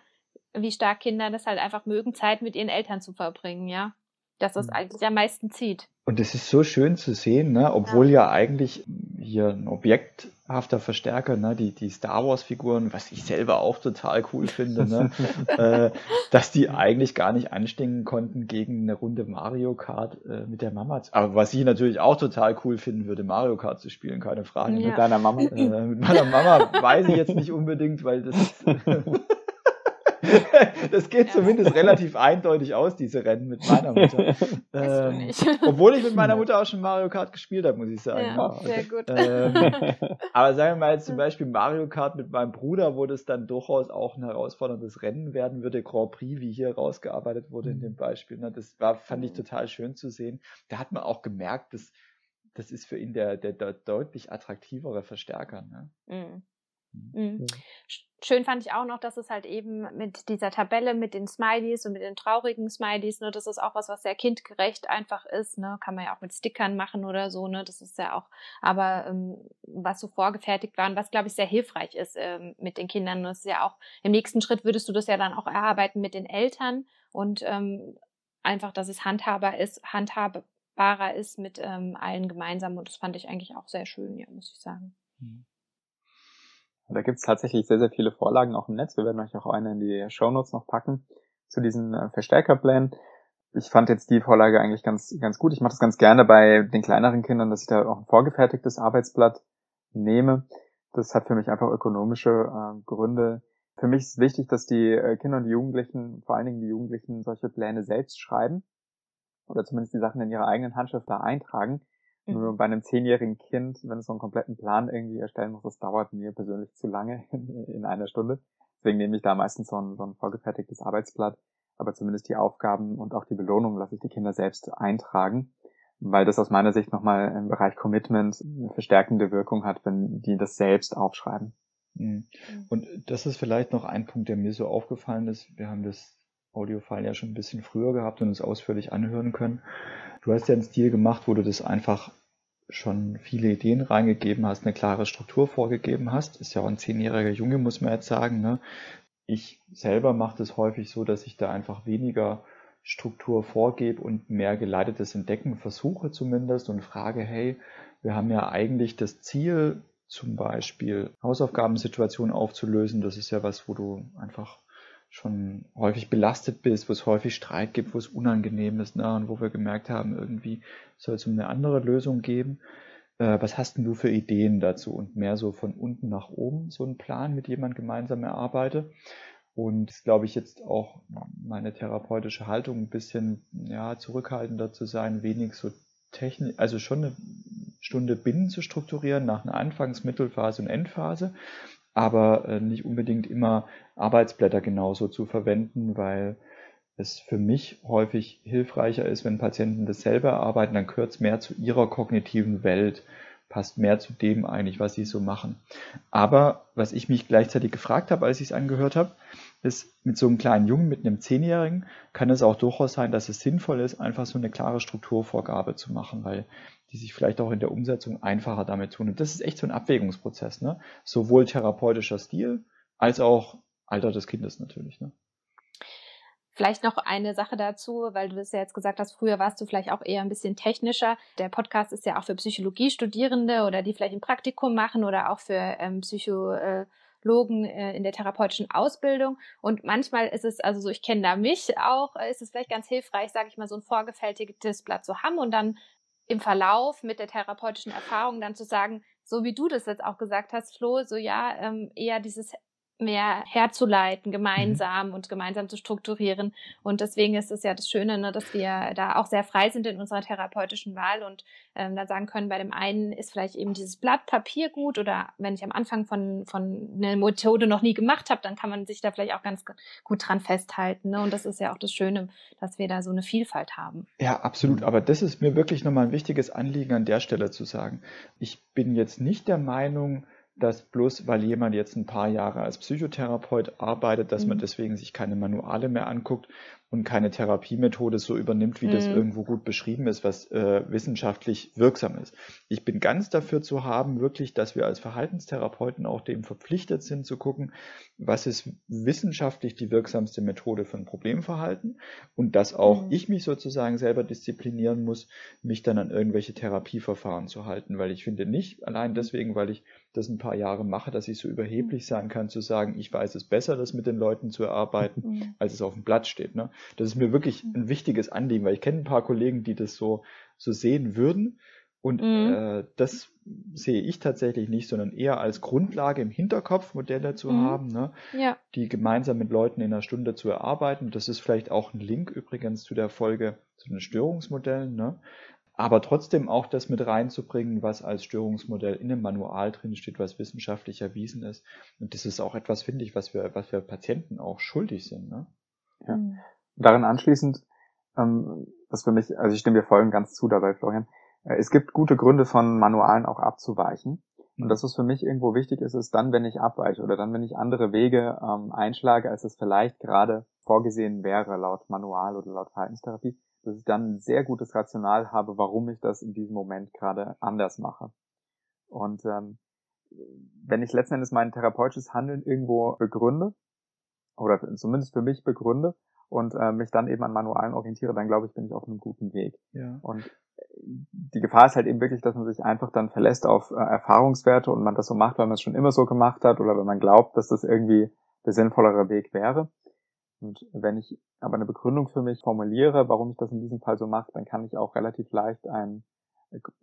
Speaker 2: wie stark Kinder das halt einfach mögen, Zeit mit ihren Eltern zu verbringen, ja. Dass das mhm. eigentlich am meisten zieht.
Speaker 3: Und es ist so schön zu sehen, ne? obwohl ja. ja eigentlich hier ein objekthafter Verstärker, ne? die, die Star Wars-Figuren, was ich selber auch total cool finde, ne? äh, dass die eigentlich gar nicht anstinken konnten gegen eine Runde Mario Kart äh, mit der Mama. Aber was ich natürlich auch total cool finden würde, Mario Kart zu spielen, keine Frage.
Speaker 1: Ja. Mit deiner Mama?
Speaker 3: Äh, mit meiner Mama weiß ich jetzt nicht unbedingt, weil das das geht ja. zumindest relativ eindeutig aus, diese Rennen mit meiner Mutter. ähm, obwohl ich mit meiner Mutter auch schon Mario Kart gespielt habe, muss ich sagen.
Speaker 2: Ja, sehr gut.
Speaker 3: Ähm, aber sagen wir mal jetzt zum Beispiel Mario Kart mit meinem Bruder, wo das dann durchaus auch ein herausforderndes Rennen werden würde, Grand Prix, wie hier rausgearbeitet wurde in dem Beispiel. Ne? Das war, fand ich total schön zu sehen. Da hat man auch gemerkt, dass das ist für ihn der, der, der deutlich attraktivere Verstärker. Ne? Mhm.
Speaker 2: Mhm. Schön fand ich auch noch, dass es halt eben mit dieser Tabelle, mit den Smileys und mit den traurigen Smileys, ne, das ist auch was, was sehr kindgerecht einfach ist, ne, kann man ja auch mit Stickern machen oder so, ne, das ist ja auch, aber ähm, was so vorgefertigt war und was, glaube ich, sehr hilfreich ist ähm, mit den Kindern, das ist ja auch, im nächsten Schritt würdest du das ja dann auch erarbeiten mit den Eltern und ähm, einfach, dass es handhabbar ist, handhabbarer ist mit ähm, allen gemeinsam und das fand ich eigentlich auch sehr schön, ja, muss ich sagen. Mhm.
Speaker 1: Da gibt es tatsächlich sehr, sehr viele Vorlagen auch im Netz. Wir werden euch auch eine in die Show Notes noch packen zu diesen äh, Verstärkerplänen. Ich fand jetzt die Vorlage eigentlich ganz, ganz gut. Ich mache das ganz gerne bei den kleineren Kindern, dass ich da auch ein vorgefertigtes Arbeitsblatt nehme. Das hat für mich einfach ökonomische äh, Gründe. Für mich ist wichtig, dass die äh, Kinder und die Jugendlichen, vor allen Dingen die Jugendlichen, solche Pläne selbst schreiben. oder zumindest die Sachen in ihrer eigenen Handschrift da eintragen. Mhm. Nur bei einem zehnjährigen Kind, wenn es so einen kompletten Plan irgendwie erstellen muss, das dauert mir persönlich zu lange in einer Stunde. Deswegen nehme ich da meistens so ein, so ein vorgefertigtes Arbeitsblatt, aber zumindest die Aufgaben und auch die Belohnung lasse ich die Kinder selbst eintragen, weil das aus meiner Sicht nochmal im Bereich Commitment eine verstärkende Wirkung hat, wenn die das selbst aufschreiben.
Speaker 3: Mhm. Und das ist vielleicht noch ein Punkt, der mir so aufgefallen ist. Wir haben das Audiofile ja schon ein bisschen früher gehabt und es ausführlich anhören können. Du hast ja einen Stil gemacht, wo du das einfach schon viele Ideen reingegeben hast, eine klare Struktur vorgegeben hast. Ist ja auch ein zehnjähriger Junge, muss man jetzt sagen. Ne? Ich selber mache das häufig so, dass ich da einfach weniger Struktur vorgebe und mehr geleitetes Entdecken versuche zumindest und frage, hey, wir haben ja eigentlich das Ziel, zum Beispiel Hausaufgabensituationen aufzulösen. Das ist ja was, wo du einfach schon häufig belastet bist, wo es häufig Streit gibt, wo es unangenehm ist, ne? und wo wir gemerkt haben, irgendwie soll es eine andere Lösung geben. Äh, was hast denn du für Ideen dazu? Und mehr so von unten nach oben so einen Plan mit jemand gemeinsam erarbeite. Und glaube ich jetzt auch meine therapeutische Haltung ein bisschen ja, zurückhaltender zu sein, wenig so technisch, also schon eine Stunde binnen zu strukturieren nach einer Anfangs-, Mittelphase und Endphase, aber äh, nicht unbedingt immer Arbeitsblätter genauso zu verwenden, weil es für mich häufig hilfreicher ist, wenn Patienten das selber erarbeiten, dann gehört es mehr zu ihrer kognitiven Welt, passt mehr zu dem eigentlich, was sie so machen. Aber was ich mich gleichzeitig gefragt habe, als ich es angehört habe, ist, mit so einem kleinen Jungen, mit einem Zehnjährigen, kann es auch durchaus sein, dass es sinnvoll ist, einfach so eine klare Strukturvorgabe zu machen, weil die sich vielleicht auch in der Umsetzung einfacher damit tun. Und das ist echt so ein Abwägungsprozess, ne? Sowohl therapeutischer Stil als auch Alter des Kindes natürlich, ne?
Speaker 2: Vielleicht noch eine Sache dazu, weil du es ja jetzt gesagt hast, früher warst du vielleicht auch eher ein bisschen technischer. Der Podcast ist ja auch für Psychologiestudierende oder die vielleicht ein Praktikum machen oder auch für ähm, Psychologen äh, in der therapeutischen Ausbildung. Und manchmal ist es, also so, ich kenne da mich auch, ist es vielleicht ganz hilfreich, sage ich mal, so ein vorgefertigtes Blatt zu haben und dann im Verlauf mit der therapeutischen Erfahrung dann zu sagen, so wie du das jetzt auch gesagt hast, Flo, so ja, ähm, eher dieses mehr herzuleiten, mhm. gemeinsam mhm. und gemeinsam zu strukturieren. Und deswegen ist es ja das Schöne, ne, dass wir da auch sehr frei sind in unserer therapeutischen Wahl und ähm, dann sagen können, bei dem einen ist vielleicht eben dieses Blatt Papier gut oder wenn ich am Anfang von, von einer Methode noch nie gemacht habe, dann kann man sich da vielleicht auch ganz gut dran festhalten. Ne? Und das ist ja auch das Schöne, dass wir da so eine Vielfalt haben.
Speaker 3: Ja, absolut. Aber das ist mir wirklich nochmal ein wichtiges Anliegen an der Stelle zu sagen. Ich bin jetzt nicht der Meinung, dass bloß weil jemand jetzt ein paar Jahre als Psychotherapeut arbeitet, dass mhm. man deswegen sich keine Manuale mehr anguckt und keine Therapiemethode so übernimmt, wie mhm. das irgendwo gut beschrieben ist, was äh, wissenschaftlich wirksam ist. Ich bin ganz dafür zu haben, wirklich, dass wir als Verhaltenstherapeuten auch dem verpflichtet sind zu gucken, was ist wissenschaftlich die wirksamste Methode für ein Problemverhalten und dass auch mhm. ich mich sozusagen selber disziplinieren muss, mich dann an irgendwelche Therapieverfahren zu halten, weil ich finde nicht allein mhm. deswegen, weil ich das ein paar Jahre mache, dass ich so überheblich sein kann, zu sagen, ich weiß es besser, das mit den Leuten zu erarbeiten, mhm. als es auf dem Blatt steht. Ne? Das ist mir wirklich mhm. ein wichtiges Anliegen, weil ich kenne ein paar Kollegen, die das so, so sehen würden. Und mhm. äh, das sehe ich tatsächlich nicht, sondern eher als Grundlage im Hinterkopf Modelle zu mhm. haben, ne? ja. die gemeinsam mit Leuten in einer Stunde zu erarbeiten. Das ist vielleicht auch ein Link übrigens zu der Folge zu den Störungsmodellen. Ne? aber trotzdem auch das mit reinzubringen, was als Störungsmodell in einem Manual drin steht, was wissenschaftlich erwiesen ist. Und das ist auch etwas, finde ich, was wir, was wir Patienten auch schuldig sind. Ne?
Speaker 1: Ja. Mhm. Darin anschließend, ähm, was für mich, also ich stimme dir voll und ganz zu dabei, Florian, äh, es gibt gute Gründe von Manualen auch abzuweichen. Und das, was für mich irgendwo wichtig ist, ist dann, wenn ich abweiche oder dann, wenn ich andere Wege ähm, einschlage, als es vielleicht gerade vorgesehen wäre laut Manual oder laut Verhaltenstherapie, dass ich dann ein sehr gutes Rational habe, warum ich das in diesem Moment gerade anders mache. Und ähm, wenn ich letzten Endes mein therapeutisches Handeln irgendwo begründe, oder zumindest für mich begründe und äh, mich dann eben an Manualen orientiere, dann glaube ich, bin ich auf einem guten Weg. Ja. Und die Gefahr ist halt eben wirklich, dass man sich einfach dann verlässt auf äh, Erfahrungswerte und man das so macht, weil man es schon immer so gemacht hat oder wenn man glaubt, dass das irgendwie der sinnvollere Weg wäre. Und wenn ich aber eine Begründung für mich formuliere, warum ich das in diesem Fall so mache, dann kann ich auch relativ leicht ein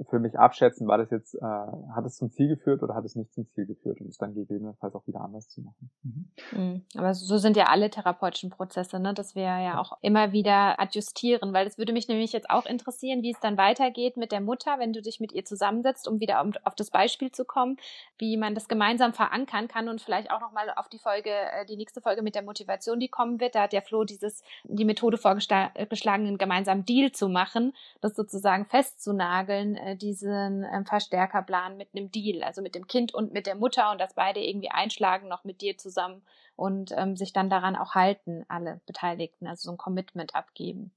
Speaker 1: für mich abschätzen, war das jetzt, äh, hat es zum Ziel geführt oder hat es nicht zum Ziel geführt und es dann gegebenenfalls auch wieder anders zu machen. Mhm.
Speaker 2: mhm. Aber so sind ja alle therapeutischen Prozesse, ne? dass wir ja auch immer wieder adjustieren, weil es würde mich nämlich jetzt auch interessieren, wie es dann weitergeht mit der Mutter, wenn du dich mit ihr zusammensetzt, um wieder auf das Beispiel zu kommen, wie man das gemeinsam verankern kann und vielleicht auch nochmal auf die Folge, äh, die nächste Folge mit der Motivation, die kommen wird. Da hat der Flo dieses, die Methode vorgeschlagen, einen gemeinsamen Deal zu machen, das sozusagen festzunageln entwickeln äh, diesen äh, Verstärkerplan mit einem Deal, also mit dem Kind und mit der Mutter und dass beide irgendwie einschlagen noch mit dir zusammen und ähm, sich dann daran auch halten, alle Beteiligten, also so ein Commitment abgeben.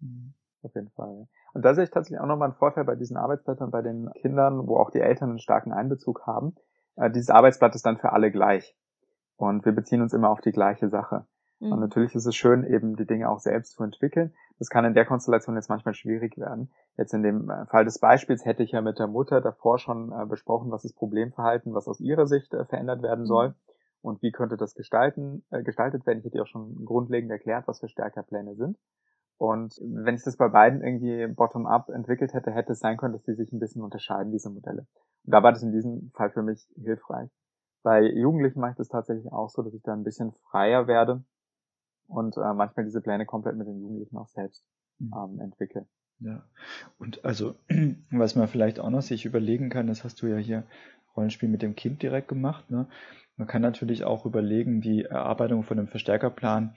Speaker 1: Mhm. Auf jeden Fall. Und da sehe ich tatsächlich auch nochmal einen Vorteil bei diesen Arbeitsblättern bei den Kindern, wo auch die Eltern einen starken Einbezug haben. Äh, dieses Arbeitsblatt ist dann für alle gleich. Und wir beziehen uns immer auf die gleiche Sache. Mhm. Und natürlich ist es schön, eben die Dinge auch selbst zu entwickeln. Das kann in der Konstellation jetzt manchmal schwierig werden. Jetzt in dem äh, Fall des Beispiels hätte ich ja mit der Mutter davor schon äh, besprochen, was das Problemverhalten, was aus ihrer Sicht äh, verändert werden mhm. soll und wie könnte das gestalten, äh, gestaltet werden. Ich hätte ja auch schon grundlegend erklärt, was für Stärkerpläne sind. Und wenn ich das bei beiden irgendwie bottom-up entwickelt hätte, hätte es sein können, dass die sich ein bisschen unterscheiden, diese Modelle. Und da war das in diesem Fall für mich hilfreich. Bei Jugendlichen mache ich das tatsächlich auch so, dass ich da ein bisschen freier werde und äh, manchmal diese Pläne komplett mit den Jugendlichen auch selbst mhm. ähm, entwickle.
Speaker 3: Ja, und also, was man vielleicht auch noch sich überlegen kann, das hast du ja hier Rollenspiel mit dem Kind direkt gemacht. Ne? Man kann natürlich auch überlegen, die Erarbeitung von einem Verstärkerplan,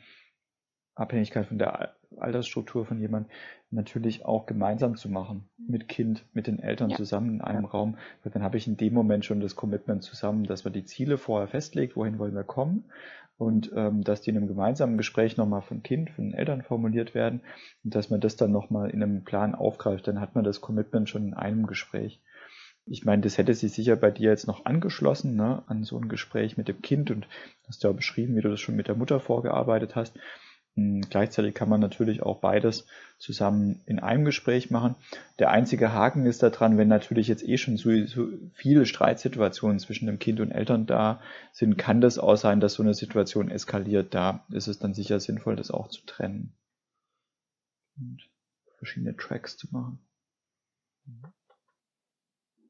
Speaker 3: Abhängigkeit von der Altersstruktur von jemandem, natürlich auch gemeinsam zu machen. Mhm. Mit Kind, mit den Eltern ja. zusammen in einem ja. Raum. Weil dann habe ich in dem Moment schon das Commitment zusammen, dass man die Ziele vorher festlegt, wohin wollen wir kommen und ähm, dass die in einem gemeinsamen Gespräch nochmal von Kind, von den Eltern formuliert werden und dass man das dann nochmal in einem Plan aufgreift, dann hat man das Commitment schon in einem Gespräch. Ich meine, das hätte sich sicher bei dir jetzt noch angeschlossen, ne, an so ein Gespräch mit dem Kind und hast ja beschrieben, wie du das schon mit der Mutter vorgearbeitet hast. Gleichzeitig kann man natürlich auch beides zusammen in einem Gespräch machen. Der einzige Haken ist daran, wenn natürlich jetzt eh schon so, viele Streitsituationen zwischen dem Kind und Eltern da sind, kann das auch sein, dass so eine Situation eskaliert. Da ist es dann sicher sinnvoll, das auch zu trennen und verschiedene Tracks zu machen.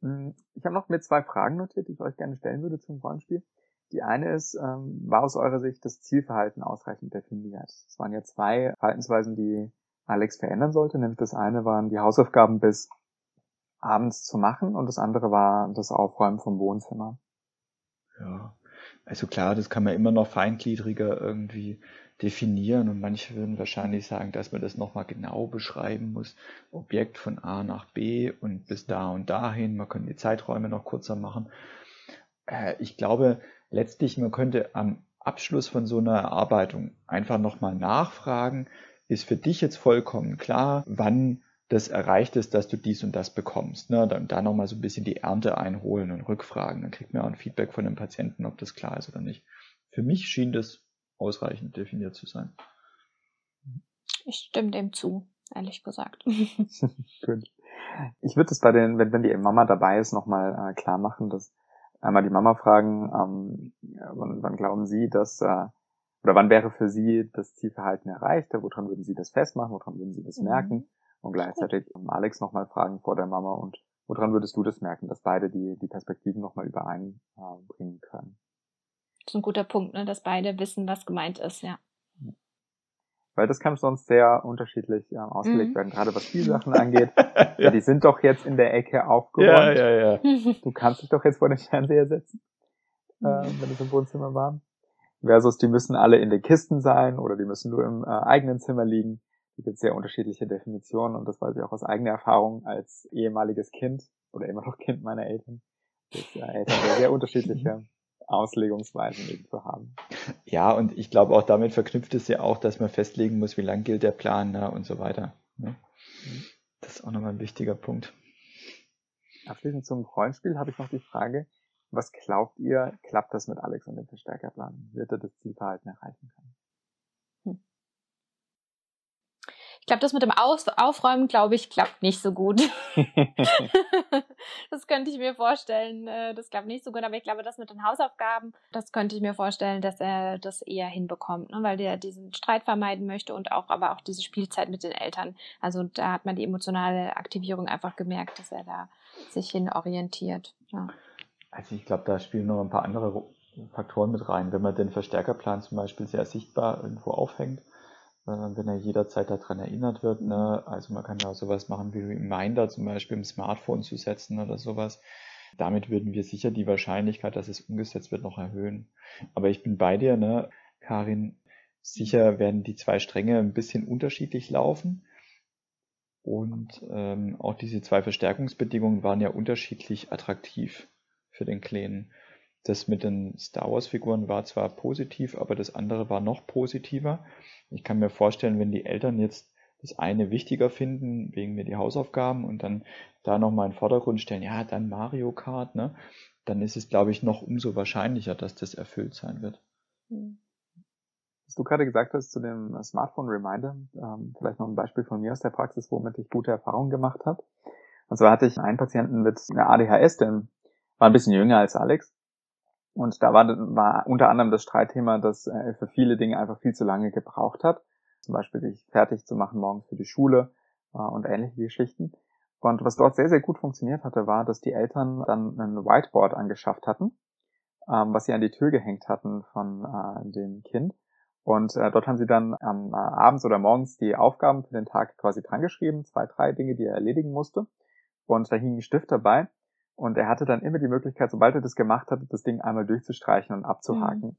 Speaker 1: Hm, ich habe noch mir zwei Fragen notiert, die ich euch gerne stellen würde zum Rollenspiel. Die eine ist, ähm, war aus eurer Sicht das Zielverhalten ausreichend definiert? Es waren ja zwei Verhaltensweisen, die Alex verändern sollte. Nämlich das eine waren die Hausaufgaben bis abends zu machen und das andere war das Aufräumen vom Wohnzimmer.
Speaker 3: Ja, also klar, das kann man immer noch feingliedriger irgendwie definieren und manche würden wahrscheinlich sagen, dass man das nochmal genau beschreiben muss. Objekt von A nach B und bis da und dahin. Man kann die Zeiträume noch kurzer machen. Äh, ich glaube, letztlich, man könnte am Abschluss von so einer Erarbeitung einfach nochmal nachfragen, ist für dich jetzt vollkommen klar, wann das erreicht ist, dass du dies und das bekommst. Ne? Dann da nochmal so ein bisschen die Ernte einholen und rückfragen. Dann kriegt man auch ein Feedback von dem Patienten, ob das klar ist oder nicht. Für mich schien das ausreichend definiert zu sein.
Speaker 2: Ich stimme dem zu, ehrlich gesagt.
Speaker 1: Gut. Ich würde es bei den, wenn, wenn die Mama dabei ist, nochmal äh, klar machen, dass einmal die Mama fragen, ähm, wann, wann glauben Sie, dass äh, oder wann wäre für Sie das Zielverhalten erreicht? Woran würden Sie das festmachen? Woran würden Sie das mhm. merken? Und gleichzeitig um Alex nochmal fragen vor der Mama und woran würdest du das merken, dass beide die, die Perspektiven nochmal übereinbringen äh, können?
Speaker 2: Das ist ein guter Punkt, ne? dass beide wissen, was gemeint ist, ja.
Speaker 1: Weil das kann sonst sehr unterschiedlich äh, ausgelegt mhm. werden, gerade was die Sachen angeht. ja. Die sind doch jetzt in der Ecke aufgeräumt.
Speaker 3: Ja, ja,
Speaker 1: ja. Du kannst dich doch jetzt vor den Fernseher setzen, äh, wenn es im Wohnzimmer war. Versus die müssen alle in den Kisten sein oder die müssen nur im äh, eigenen Zimmer liegen. Da gibt sehr unterschiedliche Definitionen und das weiß ich auch aus eigener Erfahrung als ehemaliges Kind oder immer noch Kind meiner Eltern. Das äh, Eltern sehr, sehr unterschiedliche Auslegungsweisen eben zu haben.
Speaker 3: Ja, und ich glaube auch damit verknüpft es ja auch, dass man festlegen muss, wie lang gilt der Plan ne, und so weiter. Ne? Das ist auch nochmal ein wichtiger Punkt.
Speaker 1: Abschließend zum Rollenspiel habe ich noch die Frage, was glaubt ihr, klappt das mit Alex und dem Verstärkerplan? Wird er das Zielverhalten erreichen können?
Speaker 2: Glaube, das mit dem Aus Aufräumen, glaube ich, klappt nicht so gut. das könnte ich mir vorstellen. Äh, das klappt nicht so gut, aber ich glaube, das mit den Hausaufgaben, das könnte ich mir vorstellen, dass er das eher hinbekommt, ne? weil der diesen Streit vermeiden möchte und auch, aber auch diese Spielzeit mit den Eltern. Also da hat man die emotionale Aktivierung einfach gemerkt, dass er da sich hin orientiert. Ja.
Speaker 3: Also ich glaube, da spielen noch ein paar andere Faktoren mit rein. Wenn man den Verstärkerplan zum Beispiel sehr sichtbar irgendwo aufhängt, wenn er jederzeit daran erinnert wird. Ne? Also man kann ja auch sowas machen wie Reminder zum Beispiel im Smartphone zu setzen oder sowas. Damit würden wir sicher die Wahrscheinlichkeit, dass es umgesetzt wird, noch erhöhen. Aber ich bin bei dir, ne, Karin. Sicher werden die zwei Stränge ein bisschen unterschiedlich laufen. Und ähm, auch diese zwei Verstärkungsbedingungen waren ja unterschiedlich attraktiv für den Kleinen. Das mit den Star Wars-Figuren war zwar positiv, aber das andere war noch positiver. Ich kann mir vorstellen, wenn die Eltern jetzt das eine wichtiger finden, wegen mir die Hausaufgaben und dann da nochmal in den Vordergrund stellen, ja, dann Mario Kart, ne? Dann ist es, glaube ich, noch umso wahrscheinlicher, dass das erfüllt sein wird.
Speaker 1: Hm. Was du gerade gesagt hast zu dem Smartphone Reminder, ähm, vielleicht noch ein Beispiel von mir aus der Praxis, womit ich gute Erfahrungen gemacht habe. Und zwar hatte ich einen Patienten mit einer ADHS, der war ein bisschen jünger als Alex und da war, war unter anderem das Streitthema, dass er für viele Dinge einfach viel zu lange gebraucht hat. Zum Beispiel sich fertig zu machen morgens für die Schule äh, und ähnliche Geschichten. Und was dort sehr, sehr gut funktioniert hatte, war, dass die Eltern dann ein Whiteboard angeschafft hatten, ähm, was sie an die Tür gehängt hatten von äh, dem Kind. Und äh, dort haben sie dann ähm, abends oder morgens die Aufgaben für den Tag quasi dran geschrieben, zwei, drei Dinge, die er erledigen musste. Und da hing ein Stift dabei. Und er hatte dann immer die Möglichkeit, sobald er das gemacht hatte, das Ding einmal durchzustreichen und abzuhaken. Mhm.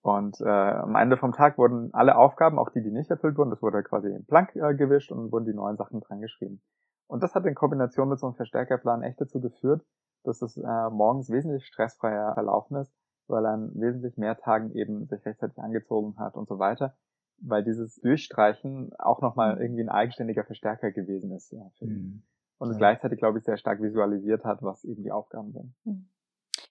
Speaker 1: Und äh, am Ende vom Tag wurden alle Aufgaben, auch die, die nicht erfüllt wurden, das wurde quasi blank äh, gewischt und wurden die neuen Sachen dran geschrieben. Und das hat in Kombination mit so einem Verstärkerplan echt dazu geführt, dass es äh, morgens wesentlich stressfreier verlaufen ist, weil er an wesentlich mehr Tagen eben sich rechtzeitig angezogen hat und so weiter, weil dieses Durchstreichen auch nochmal mhm. irgendwie ein eigenständiger Verstärker gewesen ist. Ja, für ihn. Mhm und es gleichzeitig, glaube ich, sehr stark visualisiert hat, was eben die Aufgaben sind. Hm.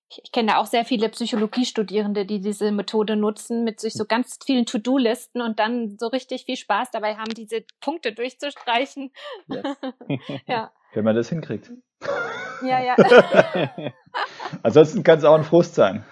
Speaker 2: Ich, ich kenne da auch sehr viele Psychologiestudierende, die diese Methode nutzen, mit sich so ganz vielen To-Do-Listen und dann so richtig viel Spaß dabei haben, diese Punkte durchzustreichen. Yes.
Speaker 3: ja. Wenn man das hinkriegt.
Speaker 2: Ja, ja.
Speaker 3: Ansonsten kann es auch ein Frust sein.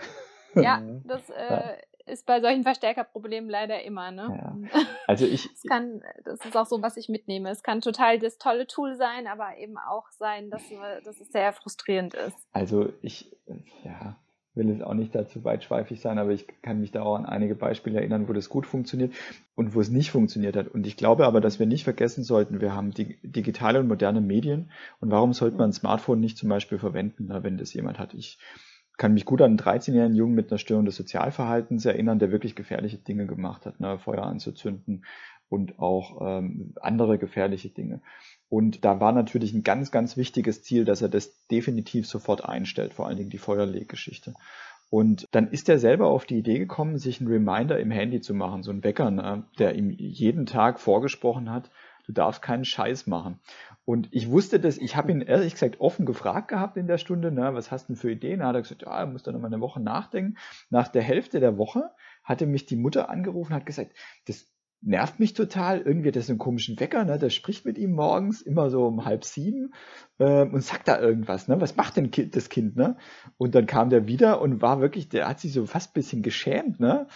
Speaker 2: Ja, das äh, ist bei solchen Verstärkerproblemen leider immer, ne?
Speaker 3: Ja. Also ich.
Speaker 2: das, kann, das ist auch so, was ich mitnehme. Es kann total das tolle Tool sein, aber eben auch sein, dass, dass es sehr frustrierend ist.
Speaker 3: Also ich, ja, will es auch nicht dazu weitschweifig sein, aber ich kann mich da auch an einige Beispiele erinnern, wo das gut funktioniert und wo es nicht funktioniert hat. Und ich glaube aber, dass wir nicht vergessen sollten, wir haben die digitale und moderne Medien und warum sollte man ein Smartphone nicht zum Beispiel verwenden, wenn das jemand hat? Ich kann mich gut an einen 13-jährigen Jungen mit einer Störung des Sozialverhaltens erinnern, der wirklich gefährliche Dinge gemacht hat, ne, Feuer anzuzünden und auch ähm, andere gefährliche Dinge. Und da war natürlich ein ganz, ganz wichtiges Ziel, dass er das definitiv sofort einstellt, vor allen Dingen die Feuerleggeschichte. Und dann ist er selber auf die Idee gekommen, sich einen Reminder im Handy zu machen, so einen Wecker, ne, der ihm jeden Tag vorgesprochen hat, du darfst keinen Scheiß machen. Und ich wusste das, ich habe ihn ehrlich gesagt offen gefragt gehabt in der Stunde, na, was hast du denn für Ideen? Da hat er gesagt, ja, muss da noch mal eine Woche nachdenken. Nach der Hälfte der Woche hatte mich die Mutter angerufen, hat gesagt, das nervt mich total, irgendwie hat er so einen komischen Wecker, ne? der spricht mit ihm morgens immer so um halb sieben äh, und sagt da irgendwas, ne? was macht denn das Kind, ne? Und dann kam der wieder und war wirklich, der hat sich so fast ein bisschen geschämt, ne?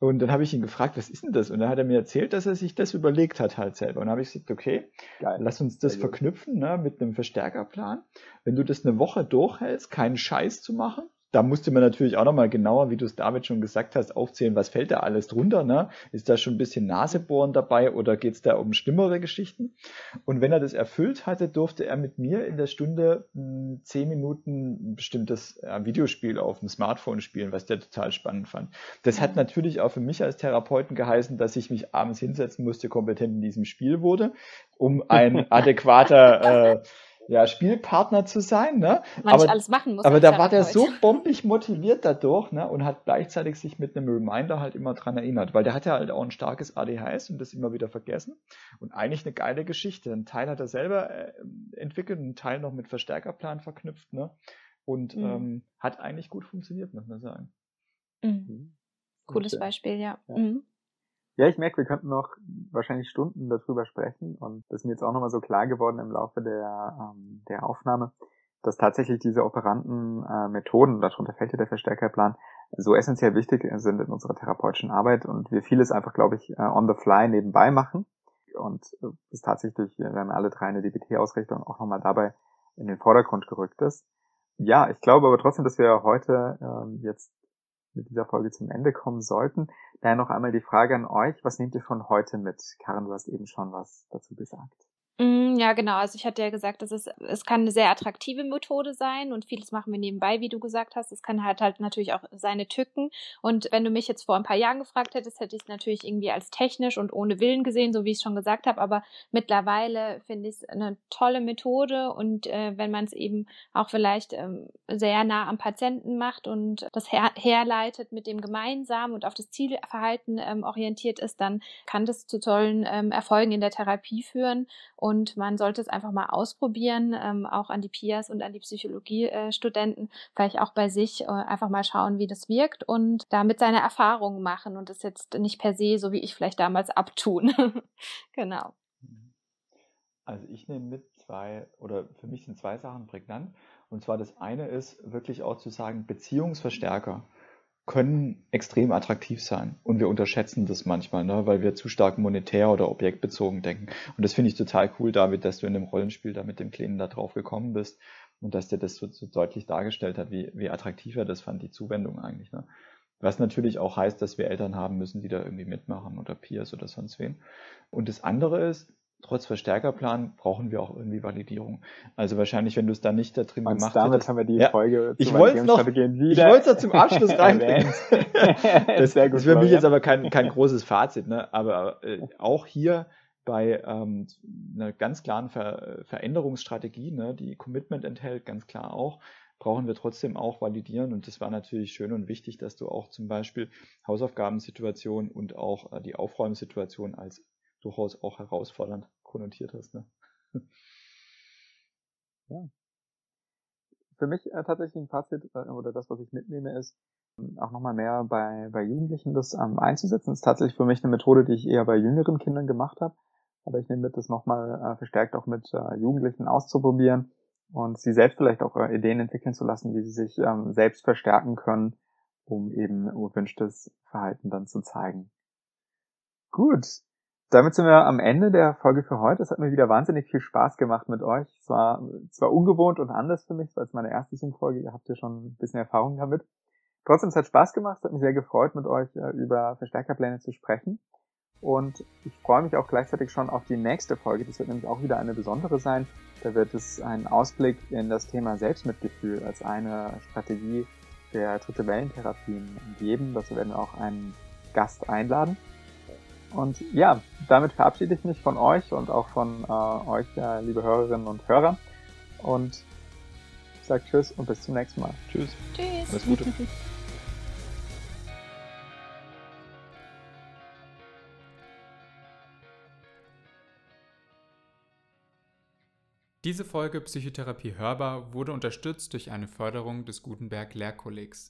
Speaker 3: Und dann habe ich ihn gefragt, was ist denn das? Und dann hat er mir erzählt, dass er sich das überlegt hat halt selber. Und dann habe ich gesagt, okay, Geil. lass uns das verknüpfen ne, mit einem Verstärkerplan. Wenn du das eine Woche durchhältst, keinen Scheiß zu machen, da musste man natürlich auch nochmal genauer, wie du es David schon gesagt hast, aufzählen, was fällt da alles drunter. Ne? Ist da schon ein bisschen Nasebohren dabei oder geht es da um schlimmere Geschichten? Und wenn er das erfüllt hatte, durfte er mit mir in der Stunde mh, hm, zehn Minuten ein bestimmtes äh, Videospiel auf dem Smartphone spielen, was der total spannend fand. Das hat natürlich auch für mich als Therapeuten geheißen, dass ich mich abends hinsetzen musste, kompetent in diesem Spiel wurde, um ein adäquater äh, ja, Spielpartner zu sein. Ne?
Speaker 2: Man aber, alles machen muss.
Speaker 3: Aber da war der so bombig motiviert dadurch ne? und hat gleichzeitig sich mit einem Reminder halt immer dran erinnert, weil der hat ja halt auch ein starkes ADHS und das immer wieder vergessen. Und eigentlich eine geile Geschichte. Ein Teil hat er selber äh, entwickelt, ein Teil noch mit Verstärkerplan verknüpft. Ne? Und mhm. ähm, hat eigentlich gut funktioniert, muss man sagen.
Speaker 2: Mhm. Cooles Beispiel, ja. ja. Mhm.
Speaker 1: Ja, ich merke, wir könnten noch wahrscheinlich Stunden darüber sprechen und das ist mir jetzt auch nochmal so klar geworden im Laufe der, ähm, der Aufnahme, dass tatsächlich diese operanten äh, Methoden, darunter fällt ja der Verstärkerplan, so essentiell wichtig sind in unserer therapeutischen Arbeit und wir vieles einfach, glaube ich, äh, on the fly nebenbei machen und äh, ist tatsächlich, wir haben alle drei eine DBT-Ausrichtung auch nochmal dabei in den Vordergrund gerückt ist. Ja, ich glaube aber trotzdem, dass wir heute ähm, jetzt mit dieser Folge zum Ende kommen sollten. Daher noch einmal die Frage an euch, was nehmt ihr von heute mit? Karin, du hast eben schon was dazu gesagt.
Speaker 2: Mm, ja, genau. Also ich hatte ja gesagt, dass es, es kann eine sehr attraktive Methode sein und vieles machen wir nebenbei, wie du gesagt hast. Es kann halt halt natürlich auch seine Tücken. Und wenn du mich jetzt vor ein paar Jahren gefragt hättest, hätte ich es natürlich irgendwie als technisch und ohne Willen gesehen, so wie ich es schon gesagt habe. Aber mittlerweile finde ich es eine tolle Methode und äh, wenn man es eben auch vielleicht ähm, sehr nah am Patienten macht und das her herleitet mit dem gemeinsam und auf das Zielverhalten ähm, orientiert ist, dann kann das zu tollen ähm, Erfolgen in der Therapie führen. Und man sollte es einfach mal ausprobieren, ähm, auch an die PIAs und an die Psychologiestudenten, äh, vielleicht auch bei sich äh, einfach mal schauen, wie das wirkt und damit seine Erfahrungen machen und das jetzt nicht per se, so wie ich vielleicht damals abtun. genau.
Speaker 3: Also ich nehme mit zwei, oder für mich sind zwei Sachen prägnant. Und zwar das eine ist wirklich auch zu sagen, Beziehungsverstärker können extrem attraktiv sein. Und wir unterschätzen das manchmal, ne, weil wir zu stark monetär oder objektbezogen denken. Und das finde ich total cool, David, dass du in dem Rollenspiel da mit dem Kleinen da drauf gekommen bist und dass der das so, so deutlich dargestellt hat, wie, wie attraktiv er das fand, die Zuwendung eigentlich. Ne. Was natürlich auch heißt, dass wir Eltern haben müssen, die da irgendwie mitmachen oder Peers oder sonst wen. Und das andere ist, trotz Verstärkerplan brauchen wir auch irgendwie Validierung. Also wahrscheinlich, wenn du es da nicht da drin
Speaker 1: Und
Speaker 3: gemacht
Speaker 1: damit
Speaker 3: hättest.
Speaker 1: haben wir die
Speaker 3: Ja,
Speaker 1: Folge
Speaker 3: ich wollte noch, ich wollte es zum Abschluss reinbringen. das,
Speaker 1: Sehr gut,
Speaker 3: das ist für mich jetzt aber kein, kein großes Fazit, ne? aber äh, auch hier bei ähm, einer ganz klaren Ver Veränderungsstrategie, ne, die Commitment enthält, ganz klar auch, brauchen wir trotzdem auch validieren. Und das war natürlich schön und wichtig, dass du auch zum Beispiel Hausaufgabensituation und auch äh, die Aufräumsituation als durchaus auch herausfordernd konnotiert hast. Ne?
Speaker 1: Für mich äh, tatsächlich ein Fazit äh, oder das, was ich mitnehme, ist, ähm, auch nochmal mehr bei, bei Jugendlichen das ähm, einzusetzen. Das ist tatsächlich für mich eine Methode, die ich eher bei jüngeren Kindern gemacht habe. Aber ich nehme mit, das nochmal äh, verstärkt auch mit äh, Jugendlichen auszuprobieren und sie selbst vielleicht auch äh, Ideen entwickeln zu lassen, wie sie sich ähm, selbst verstärken können, um eben erwünschtes Verhalten dann zu zeigen. Gut, damit sind wir am Ende der Folge für heute. Es hat mir wieder wahnsinnig viel Spaß gemacht mit euch. Es war zwar ungewohnt und anders für mich, es meine erste Zoom-Folge, ihr habt ja schon ein bisschen Erfahrung damit. Trotzdem, es hat Spaß gemacht, es hat mich sehr gefreut, mit euch äh, über Verstärkerpläne zu sprechen. Und ich freue mich auch gleichzeitig schon auf die nächste Folge. Das wird nämlich auch wieder eine besondere sein. Da wird es einen Ausblick in das Thema Selbstmitgefühl als eine Strategie der dritte Wellentherapien geben. Dazu werden wir auch einen Gast einladen. Und ja, damit verabschiede ich mich von euch und auch von äh, euch, äh, liebe Hörerinnen und Hörer. Und ich sage Tschüss und bis zum nächsten Mal.
Speaker 3: Tschüss.
Speaker 2: Tschüss.
Speaker 3: Alles Gute.
Speaker 5: Diese Folge Psychotherapie hörbar wurde unterstützt durch eine Förderung des Gutenberg Lehrkollegs.